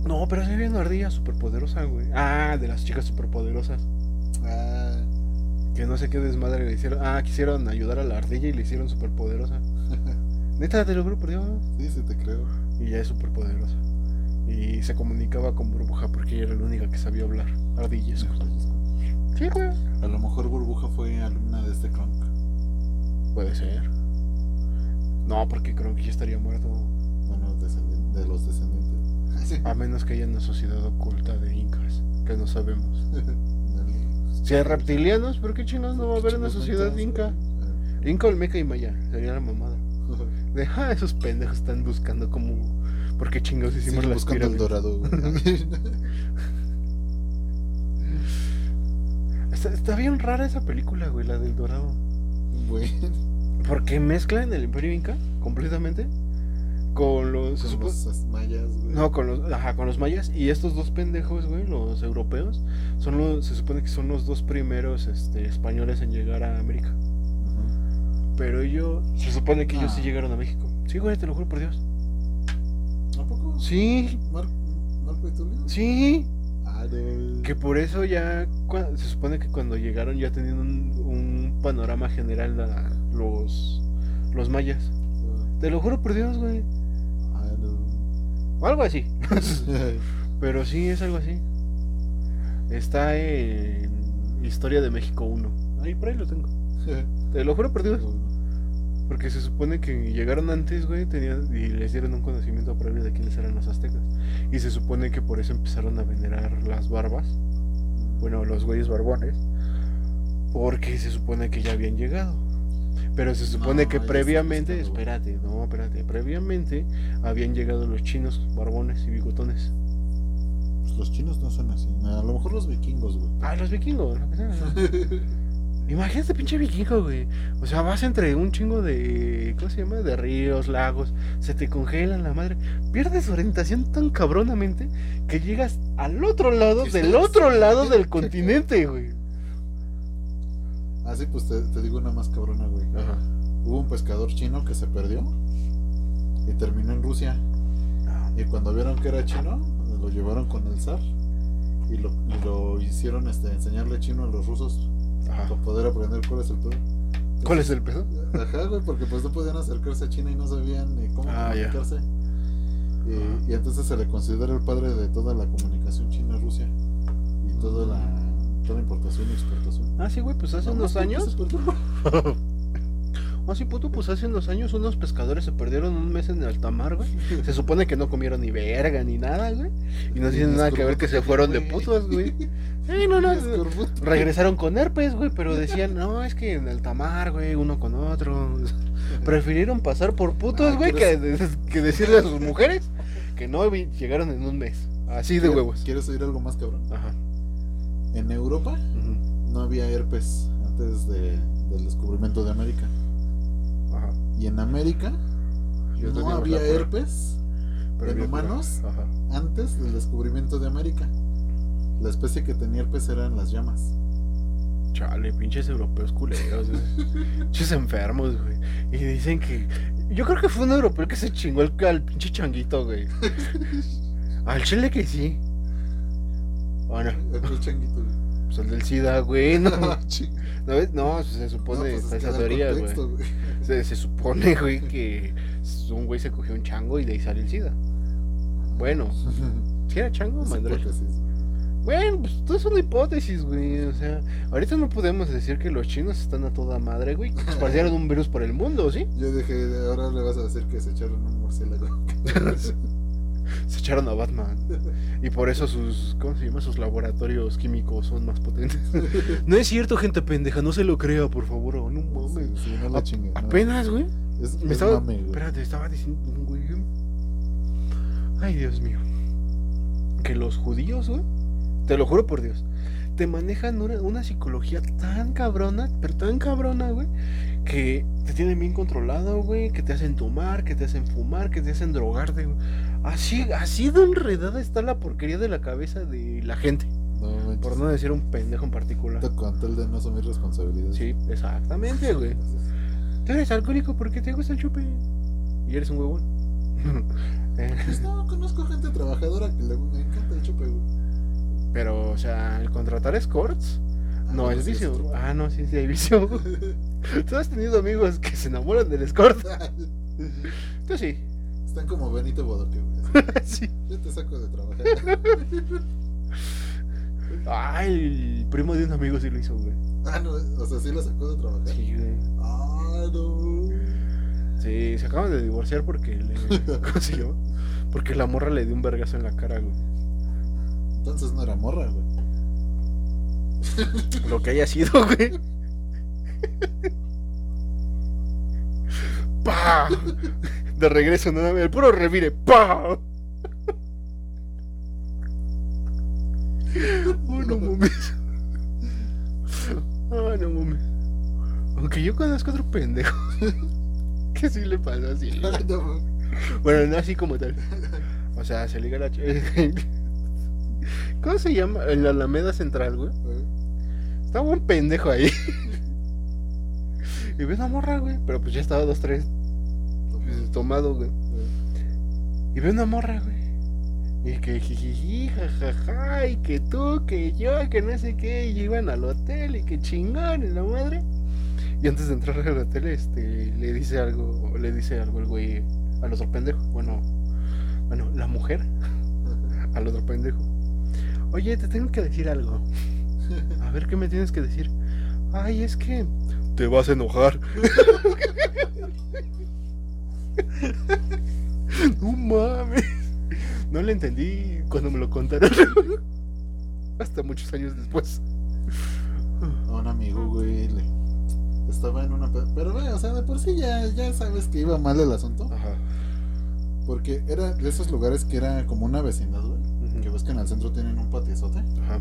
No, pero había una ardilla superpoderosa, güey. Ah, de las chicas superpoderosas. Ah, Que no sé qué desmadre le hicieron. Ah, quisieron ayudar a la ardilla y le hicieron superpoderosa. Neta, te lo juro por Dios. sí, sí te creo. Y ya es superpoderosa. Y se comunicaba con burbuja porque ella era la única que sabía hablar. Ardillas. Sí, güey. A lo mejor Burbuja fue alumna de este Kronk. Puede ser. No, porque que ya estaría muerto. Bueno, de los descendientes. A menos que haya una sociedad oculta de incas. Que no sabemos. Si hay reptilianos, ¿por qué chinos no va a haber una sociedad inca? eh, Inca, Olmeca y Maya. Sería la mamada. De, ah, esos pendejos están buscando como. ¿Por qué chingados hicimos Sigue las buscando el dorado. Está, está bien rara esa película, güey, la del Dorado. Güey, Porque mezclan el Imperio Inca completamente con los. con mayas, güey. No, con los, ajá, con los mayas. Y estos dos pendejos, güey, los europeos, son los, se supone que son los dos primeros este, españoles en llegar a América. Pero ellos, se supone que ellos sí Ah. llegaron a México. Sí, güey, te lo juro por Dios. ¿A poco? Sí, ¿Mar ¿Marco y Tulio? sí. Ah. Que por eso ya, se supone que cuando llegaron ya tenían un, un panorama general a los, los mayas. Te lo juro por Dios, güey. O algo así. Pero sí, es algo así. Está en Historia de México 1. Ahí, por ahí lo tengo. Te lo juro por Dios. Porque se supone que llegaron antes, güey, tenían, y les dieron un conocimiento previo de quiénes eran los aztecas. Y se supone que por eso empezaron a venerar las barbas. Bueno, los güeyes barbones. Porque se supone que ya habían llegado. Pero se supone No, que previamente, espérate, no, espérate, previamente habían llegado los chinos, barbones y bigotones. Pues los chinos no son así. A lo mejor los vikingos, güey. Ah, los vikingos, lo que sea. Imagínate pinche vikingo, güey. O sea, vas entre un chingo de. ¿Cómo se llama? De ríos, lagos. Se te congelan la madre. Pierdes orientación tan cabronamente que llegas al otro lado del otro lado del continente, güey. Ah, sí, pues te, te digo una más cabrona, güey. Ajá. Hubo un pescador chino que se perdió y terminó en Rusia. Y cuando vieron que era chino, lo llevaron con el zar y lo, y lo hicieron este, enseñarle chino a los rusos Ajá. para poder aprender cuál es el pedo. ¿Cuál es el peso? Ajá, güey, porque pues no podían acercarse a China y no sabían cómo Ah, comunicarse. Y, y entonces se le considera el padre de toda la comunicación china-Rusia y toda la, toda importación y exportación. Ah, sí, güey, pues hace unos años. Ah, sí, puto, pues hace unos años unos pescadores se perdieron un mes en alta mar, güey. Se supone que no comieron ni verga ni nada, güey. Y no tiene nada que ver que se fueron de putos, güey. Sí, no, no. Regresaron con herpes, güey, pero decían, no, es que en alta mar, güey, uno con otro. Prefirieron pasar por putos, Ah, güey, que, ¿quieres- que decirle a sus mujeres que no llegaron en un mes. Así de ¿Quieres- huevos. ¿Quieres oír algo más cabrón? Ajá. En Europa no había herpes antes de- del descubrimiento de América. Ajá. Y en América no había herpes Pero ¿En humanos? Antes del descubrimiento de América. La especie que tenía herpes eran las llamas. Chale, pinches europeos culeros, güey. pinches enfermos, güey. Y dicen que. Yo creo que fue un europeo que se chingó el, al pinche changuito, güey. Al chile que sí. Bueno, Aquel changuito. Pues el del SIDA, güey. No, no, no se supone no, pues esa teoría, güey. Se, se, supone, güey, que un güey se cogió un chango y de ahí sale el SIDA. Bueno, ¿sí era chango o Bueno, pues todo es una hipótesis, güey. O sea, ahorita no podemos decir que los chinos están a toda madre, güey. Que esparcieron un virus por el mundo, ¿sí? Yo dije, ahora le vas a decir que se echaron un murciélago. Se echaron a Batman. Y por eso sus, ¿cómo se llama? Sus laboratorios químicos son más potentes. no es cierto, gente pendeja, no se lo crea, por favor. No mames. no la Apenas, güey. me estaba, Espérate, estaba diciendo, güey. Ay, Dios mío. Que los judíos, güey. Te lo juro por Dios. Te manejan una, una psicología tan cabrona, pero tan cabrona, güey, que te tienen bien controlado, güey, que te hacen tomar, que te hacen fumar, que te hacen drogarte, güey. Así, así de enredada está la porquería de la cabeza de la gente. por no decir un pendejo en particular. Te cuento el de no asumir responsabilidad. Sí, exactamente, güey. Tú eres alcohólico porque te gusta el chupe. Y eres un huevón. pues no, conozco gente trabajadora que le encanta el chupe, güey. Pero, o sea, el contratar escorts ah, no, es vicio. ah, no, sí, sí hay vicio. Tú has tenido amigos que se enamoran del escort. Tú sí. Están como Benito Bodoque, güey. sí. Yo te saco de trabajar. Ay, el primo de un amigo sí lo hizo, güey. Ah, no, o sea, sí lo sacó de trabajar. Sí, güey. Ah, no. Sí, se acaban de divorciar porque le. ¿Cómo se llama? Porque la morra le dio un vergazo en la cara, güey. Entonces no era morra, güey. Lo que haya sido, güey. ¡Pah! De regreso, no, el puro revire. ¡Pah! Oh, no mames. Oh, no mames. Aunque yo conozco otro pendejo. que sí le pasa así. bueno, no así como tal. O sea, se liga la ¿Cómo se llama? En la Alameda Central, güey. Estaba un pendejo ahí. y ve una morra, güey. Pero pues ya estaba dos, tres tomado, güey. Y ve una morra, güey. Y que jijiji, jajaja, y que tú, que yo, que no sé qué, y iban al hotel, y que chingón, y la madre. Y antes de entrar al hotel, este, le dice algo, le dice algo el güey al otro pendejo. Bueno, bueno, la mujer al otro pendejo. Oye, te tengo que decir algo. A ver, ¿qué me tienes que decir? Ay, es que te vas a enojar. no mames. No le entendí cuando me lo contaron. Hasta muchos años después. A un amigo, güey, estaba en una. Pero, güey, o sea, de por sí ya, ya sabes que iba mal el asunto. Ajá. Porque era de esos lugares que era como una vecindad, güey. Que ves que en el centro tienen un patiozote. Ajá.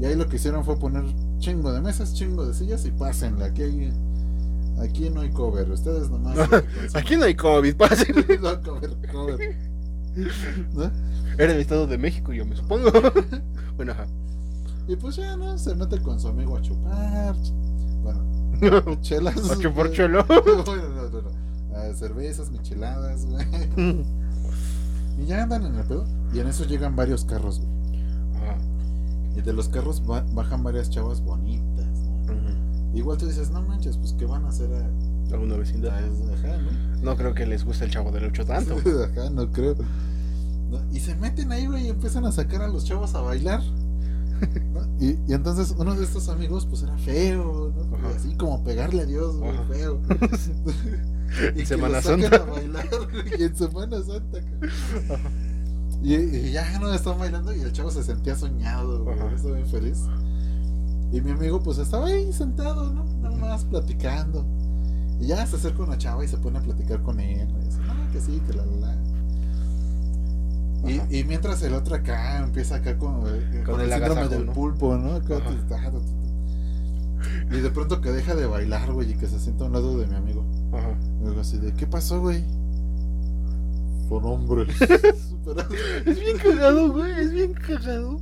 Y ahí lo que hicieron fue poner chingo de mesas, chingo de sillas y pásenla. Aquí hay Aquí no hay cover, ustedes nomás. Aquí no hay COVID, pasen. no cover, cover. ¿No? Era el Estado de México, yo me supongo. bueno, ajá. Y pues ya, ¿no? Se mete con su amigo a chupar. Bueno, chelas. A chupar no, no, no. cervezas, micheladas, güey. y ya andan en el pedo. Y en eso llegan varios carros, güey. Y de los carros bajan varias chavas bonitas. Igual tú dices, no manches, pues ¿qué van a hacer a alguna vecindad? Ajá, ¿no? no creo que les guste el chavo del 8 tanto. Ajá, no creo. Y se meten ahí, güey, y empiezan a sacar a los chavos a bailar. Y, y, entonces uno de estos amigos, pues era feo, ¿no? Así como pegarle a Dios, güey, feo. y en Semana Santa. A bailar, y en Semana Santa, y, y, ya no están bailando y el chavo se sentía soñado, güey, estaba bien feliz. Y mi amigo, pues estaba ahí sentado, ¿no? Nada más platicando. Y ya se acerca una chava y se pone a platicar con él. Y dice, ah, que sí, que la, la, la. Y, y, mientras el otro acá empieza acá con, eh, con, el, síndrome del pulpo, ¿no? Acá, y de pronto que deja de bailar, güey, y que se sienta a un lado de mi amigo. Ajá. Y digo así de, ¿qué pasó, güey? Son hombres. es bien cagado, güey, es bien cagado.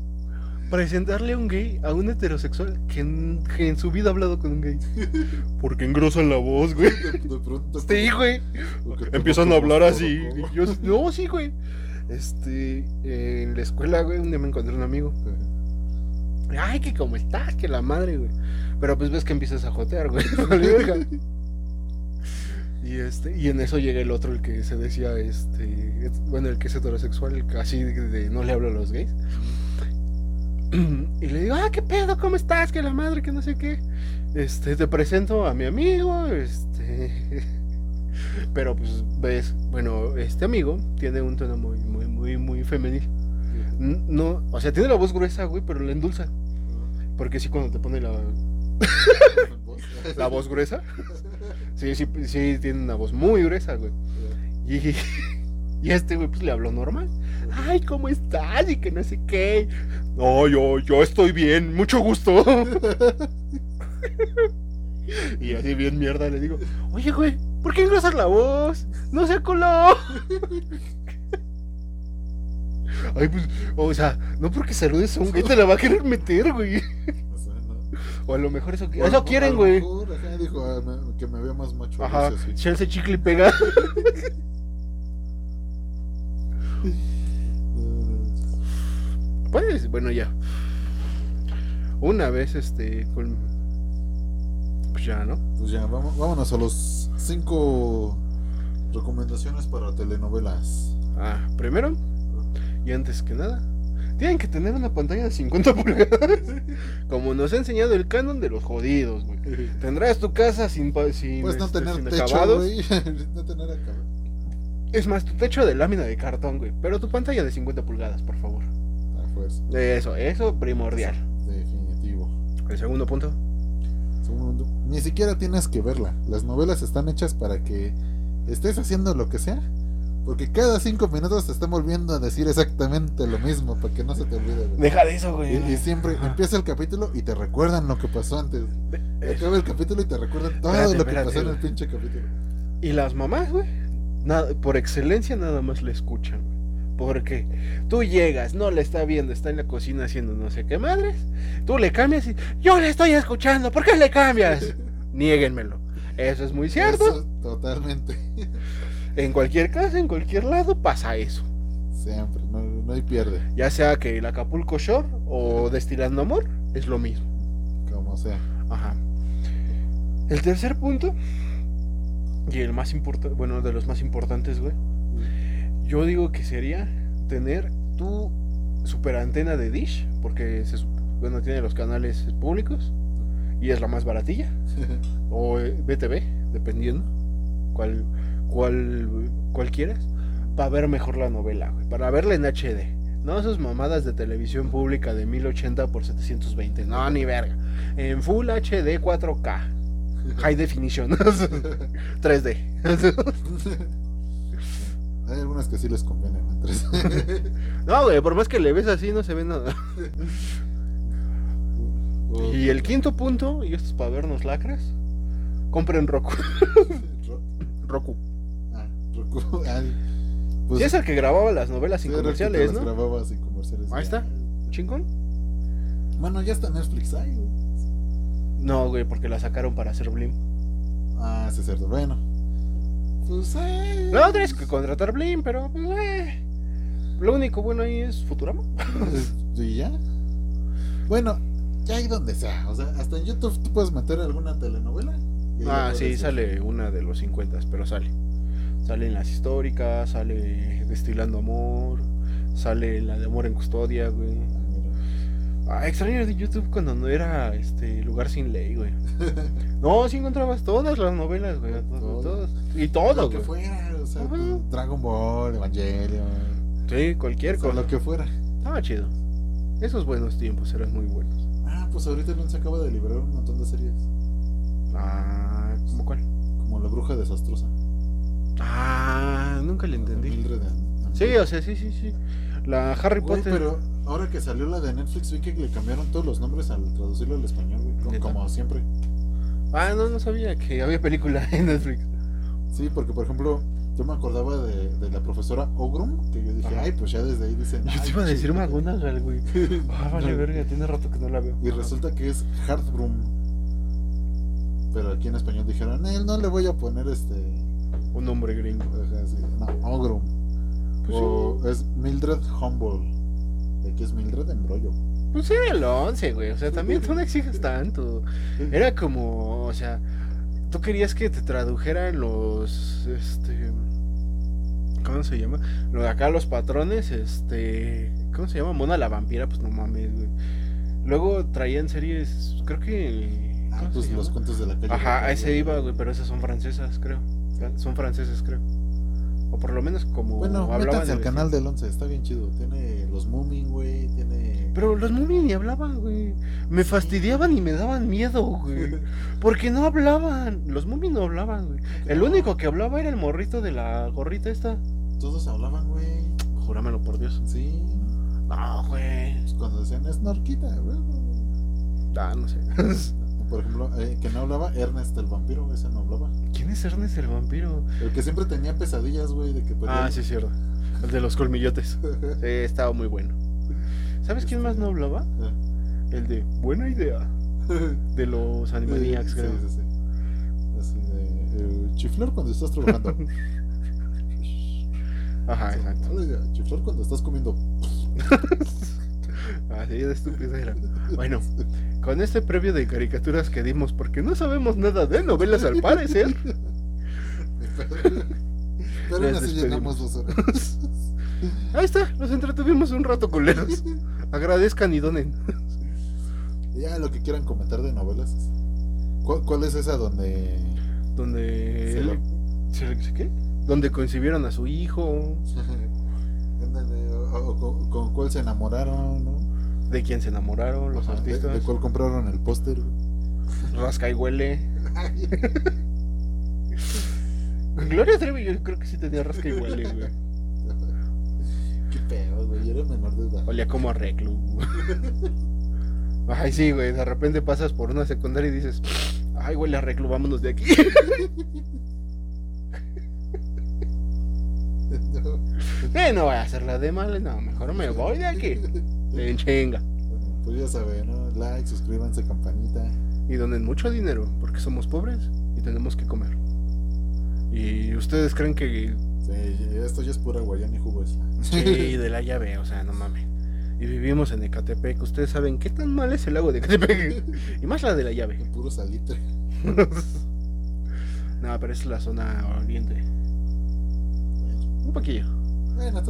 Presentarle a un gay a un heterosexual que en, que en su vida ha hablado con un gay. Porque engrosan la voz, güey. De, pronto. Sí, güey. Empiezan a hablar así. Y yo, no, sí, güey. Este, en la escuela, güey, un día me encontré un amigo. Ay, que cómo estás, que la madre, güey. Pero pues ves que empiezas a jotear, güey. y este, y en eso llega el otro, el que se decía, este, bueno, el que es heterosexual, el que así de, no le hablo a los gays. Y le digo, ah, qué pedo, ¿cómo estás? Que la madre, que no sé qué. Este, te presento a mi amigo, este. Pero pues ves, bueno, este amigo tiene un tono muy, muy, muy, muy femenil. No, o sea, tiene la voz gruesa, güey, pero la endulza. Porque sí, cuando te pone la. la voz gruesa. Sí, sí, sí, tiene una voz muy gruesa, güey. Y, y este, güey, pues le habló normal. Ay, ¿cómo estás? Y que no sé qué. No, yo, yo estoy bien, mucho gusto. y así bien mierda le digo, oye, güey, ¿por qué engrosas la voz? No se coló. Ay, pues, o sea, no porque saludes a un güey te la va a querer meter, güey. O a lo mejor eso, eso quieren, güey. dijo ah, que me vea más macho. Ajá, Chelsea chicle pega. pues, bueno, ya. Una vez, este, con... Pues ya, ¿no? Pues ya, vamos, vámonos a los cinco recomendaciones para telenovelas. Ah, primero, y antes que nada, tienen que tener una pantalla de 50 pulgadas. Como nos ha enseñado el canon de los jodidos, güey. Tendrás tu casa sin, sin, pues no este, tener techo, Güey. no tener acabado. Es más, tu techo de lámina de cartón, güey. Pero tu pantalla de 50 pulgadas, por favor. Pues. Eso, eso primordial. Definitivo. El segundo punto. Segundo, ni siquiera tienes que verla. Las novelas están hechas para que estés haciendo lo que sea porque cada cinco minutos te están volviendo a decir exactamente lo mismo, para que no se te olvide. Deja de eso, güey. Y, siempre empieza el capítulo y te recuerdan lo que pasó antes. Acaba el capítulo y te recuerdan todo lo que pasó en el pinche capítulo. Y las mamás, güey, por excelencia nada más le escuchan. Porque tú llegas, no le está viendo, está en la cocina haciendo no sé qué madres. Tú le cambias y yo le estoy escuchando, ¿por qué le cambias? Niéguenmelo. Eso es muy cierto. totalmente. En cualquier casa, en cualquier lado, pasa eso. Siempre, no, hay pierde. Ya sea que el Acapulco Shore o Destilando Amor, es lo mismo. Como sea. Ajá. El tercer punto, y el más importante, bueno, de los más importantes, güey. Yo digo que sería tener tu super antena de Dish, porque se, bueno, tiene los canales públicos y es la más baratilla. o BTV, eh, dependiendo cuál cual, quieras, para ver mejor la novela, para verla en HD. No esas mamadas de televisión pública de 1080 por 720. No, ni verga. En Full HD 4K. High Definition. 3D. Hay algunas que sí les convienen en 3D. no, güey, por más que le ves así no se ve nada. y el quinto punto, y esto es para vernos lacras, compren Roku. Roku. pues, es el que grababa las novelas sin comerciales, ¿no? grababa sin comerciales. Ahí está, chingón. Bueno, ya está Netflix ahí, güey. No, güey, porque la sacaron para hacer Blim. Ah, sí, es cierto. Bueno. Pues, eh. No, tienes que contratar Blim, pero, pues, eh. Lo único bueno ahí es Futurama. y ya. Bueno, ya hay donde sea. O sea, hasta en YouTube tú puedes meter alguna telenovela. Ah, sí, sale una de los 50, pero sale. Salen las históricas, sale Destilando Amor, sale la de Amor en Custodia, güey. Ah, extraño de YouTube cuando no era este lugar sin ley, güey. No, sí encontrabas todas las novelas, güey. Todas, y todo, Lo que fuera, o sea, pues, Dragon Ball, Evangelion. Sí, cualquier cosa. Lo que fuera. Estaba chido. Esos buenos tiempos eran muy buenos. Ah, pues ahorita no se acaba de liberar un montón de series. Ah, ¿cómo cuál? Como La Bruja Desastrosa. Ah, nunca le entendí. Sí, o sea, sí, sí, sí. La Harry Potter. Pero ahora que salió la de Netflix, vi que le cambiaron todos los nombres al traducirlo al español, güey. Como, siempre. Ah, no, no sabía que había película en Netflix. Sí, porque por ejemplo, yo me acordaba de, de la profesora Ogrum, que yo dije, ay, pues ya desde ahí dicen. Yo te iba a decir McGonagall, güey. ah, vale, verga, tiene rato que no la veo. Y resulta que es Heartbroom. Pero aquí en español dijeron, él no le voy a poner este un nombre gringo. No, Ogrum. Pues o es Mildred Humble. Aquí es Mildred Embrollo. Pues era el 11, güey. O sea, también tú no exiges tanto. Era como, o sea, tú querías que te tradujeran los, este, ¿cómo se llama? Lo de acá los patrones, este, ¿cómo se llama? Mona la vampira, pues no mames, güey. Luego traían series, creo que... Ah, pues los cuentos de la calle. Ajá, a ese iba, güey, pero esas son francesas, creo. Son franceses, creo. O por lo menos como bueno, hablaban. al canal del 11, está bien chido. Tiene los Moomin, güey, tiene... Pero los Moomin ni hablaban, güey. Me fastidiaban y me daban miedo, güey. Porque no hablaban. Los Moomin no hablaban, güey. El único que hablaba era el morrito de la gorrita esta. Todos hablaban, güey. Júramelo por Dios. Sí. No, güey. Pues cuando decían es Norquita, güey. Ah, no sé. Por ejemplo, eh, que no hablaba Ernest el vampiro, ese no hablaba. ¿Quién es Ernest el vampiro? El que siempre tenía pesadillas, güey, de que Ah, sí, cierto. El de los colmillotes. sí, estaba muy bueno. ¿Sabes quién más no hablaba? Ah. El de Buena idea. De los Animaniacs, creo. Sí, sí, sí. Así de. Eh, chiflar cuando estás trabajando. Ajá, exacto. Chiflar cuando estás comiendo. Así de estúpido era. Bueno, con este previo de caricaturas que dimos, porque no sabemos nada de novelas al parecer. Pero aún así llegamos dos horas. Ahí está, nos entretuvimos un rato, culeros. Agradezcan y donen. Ya lo que quieran comentar de novelas. ¿Cuál, es esa donde. Donde. ¿Se ¿Qué? Donde concibieron a su hijo. con, cuál se enamoraron, ¿no? De quién se enamoraron los artistas. De, cuál compraron el póster. Rasca y huele. Gloria Trevi yo creo que sí tenía rasca y huele, güey. Qué pedo, güey. Era menor de edad. Olía como a reclu. Ay, sí, güey. De repente pasas por una secundaria y dices, ay, huele a reclu, vámonos de aquí. Eh, no voy a hacer la de mal, no, mejor me voy de aquí. De chinga. Bueno, pues ya saben, ¿no? Like, suscríbanse, campanita. Y donen mucho dinero, porque somos pobres y tenemos que comer. Y ustedes creen que. Sí, esto ya es pura guayana y jugo Sí, de la llave, o sea, no mames. Y vivimos en Ecatepec. Ustedes saben qué tan mal es el lago de Ecatepec. y más la de la llave. Puro salitre. no, pero es la zona oriente. Un poquillo.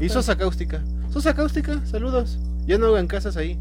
y Sosa Cáustica. Sosa Cáustica, saludos. Ya no hagan casas ahí.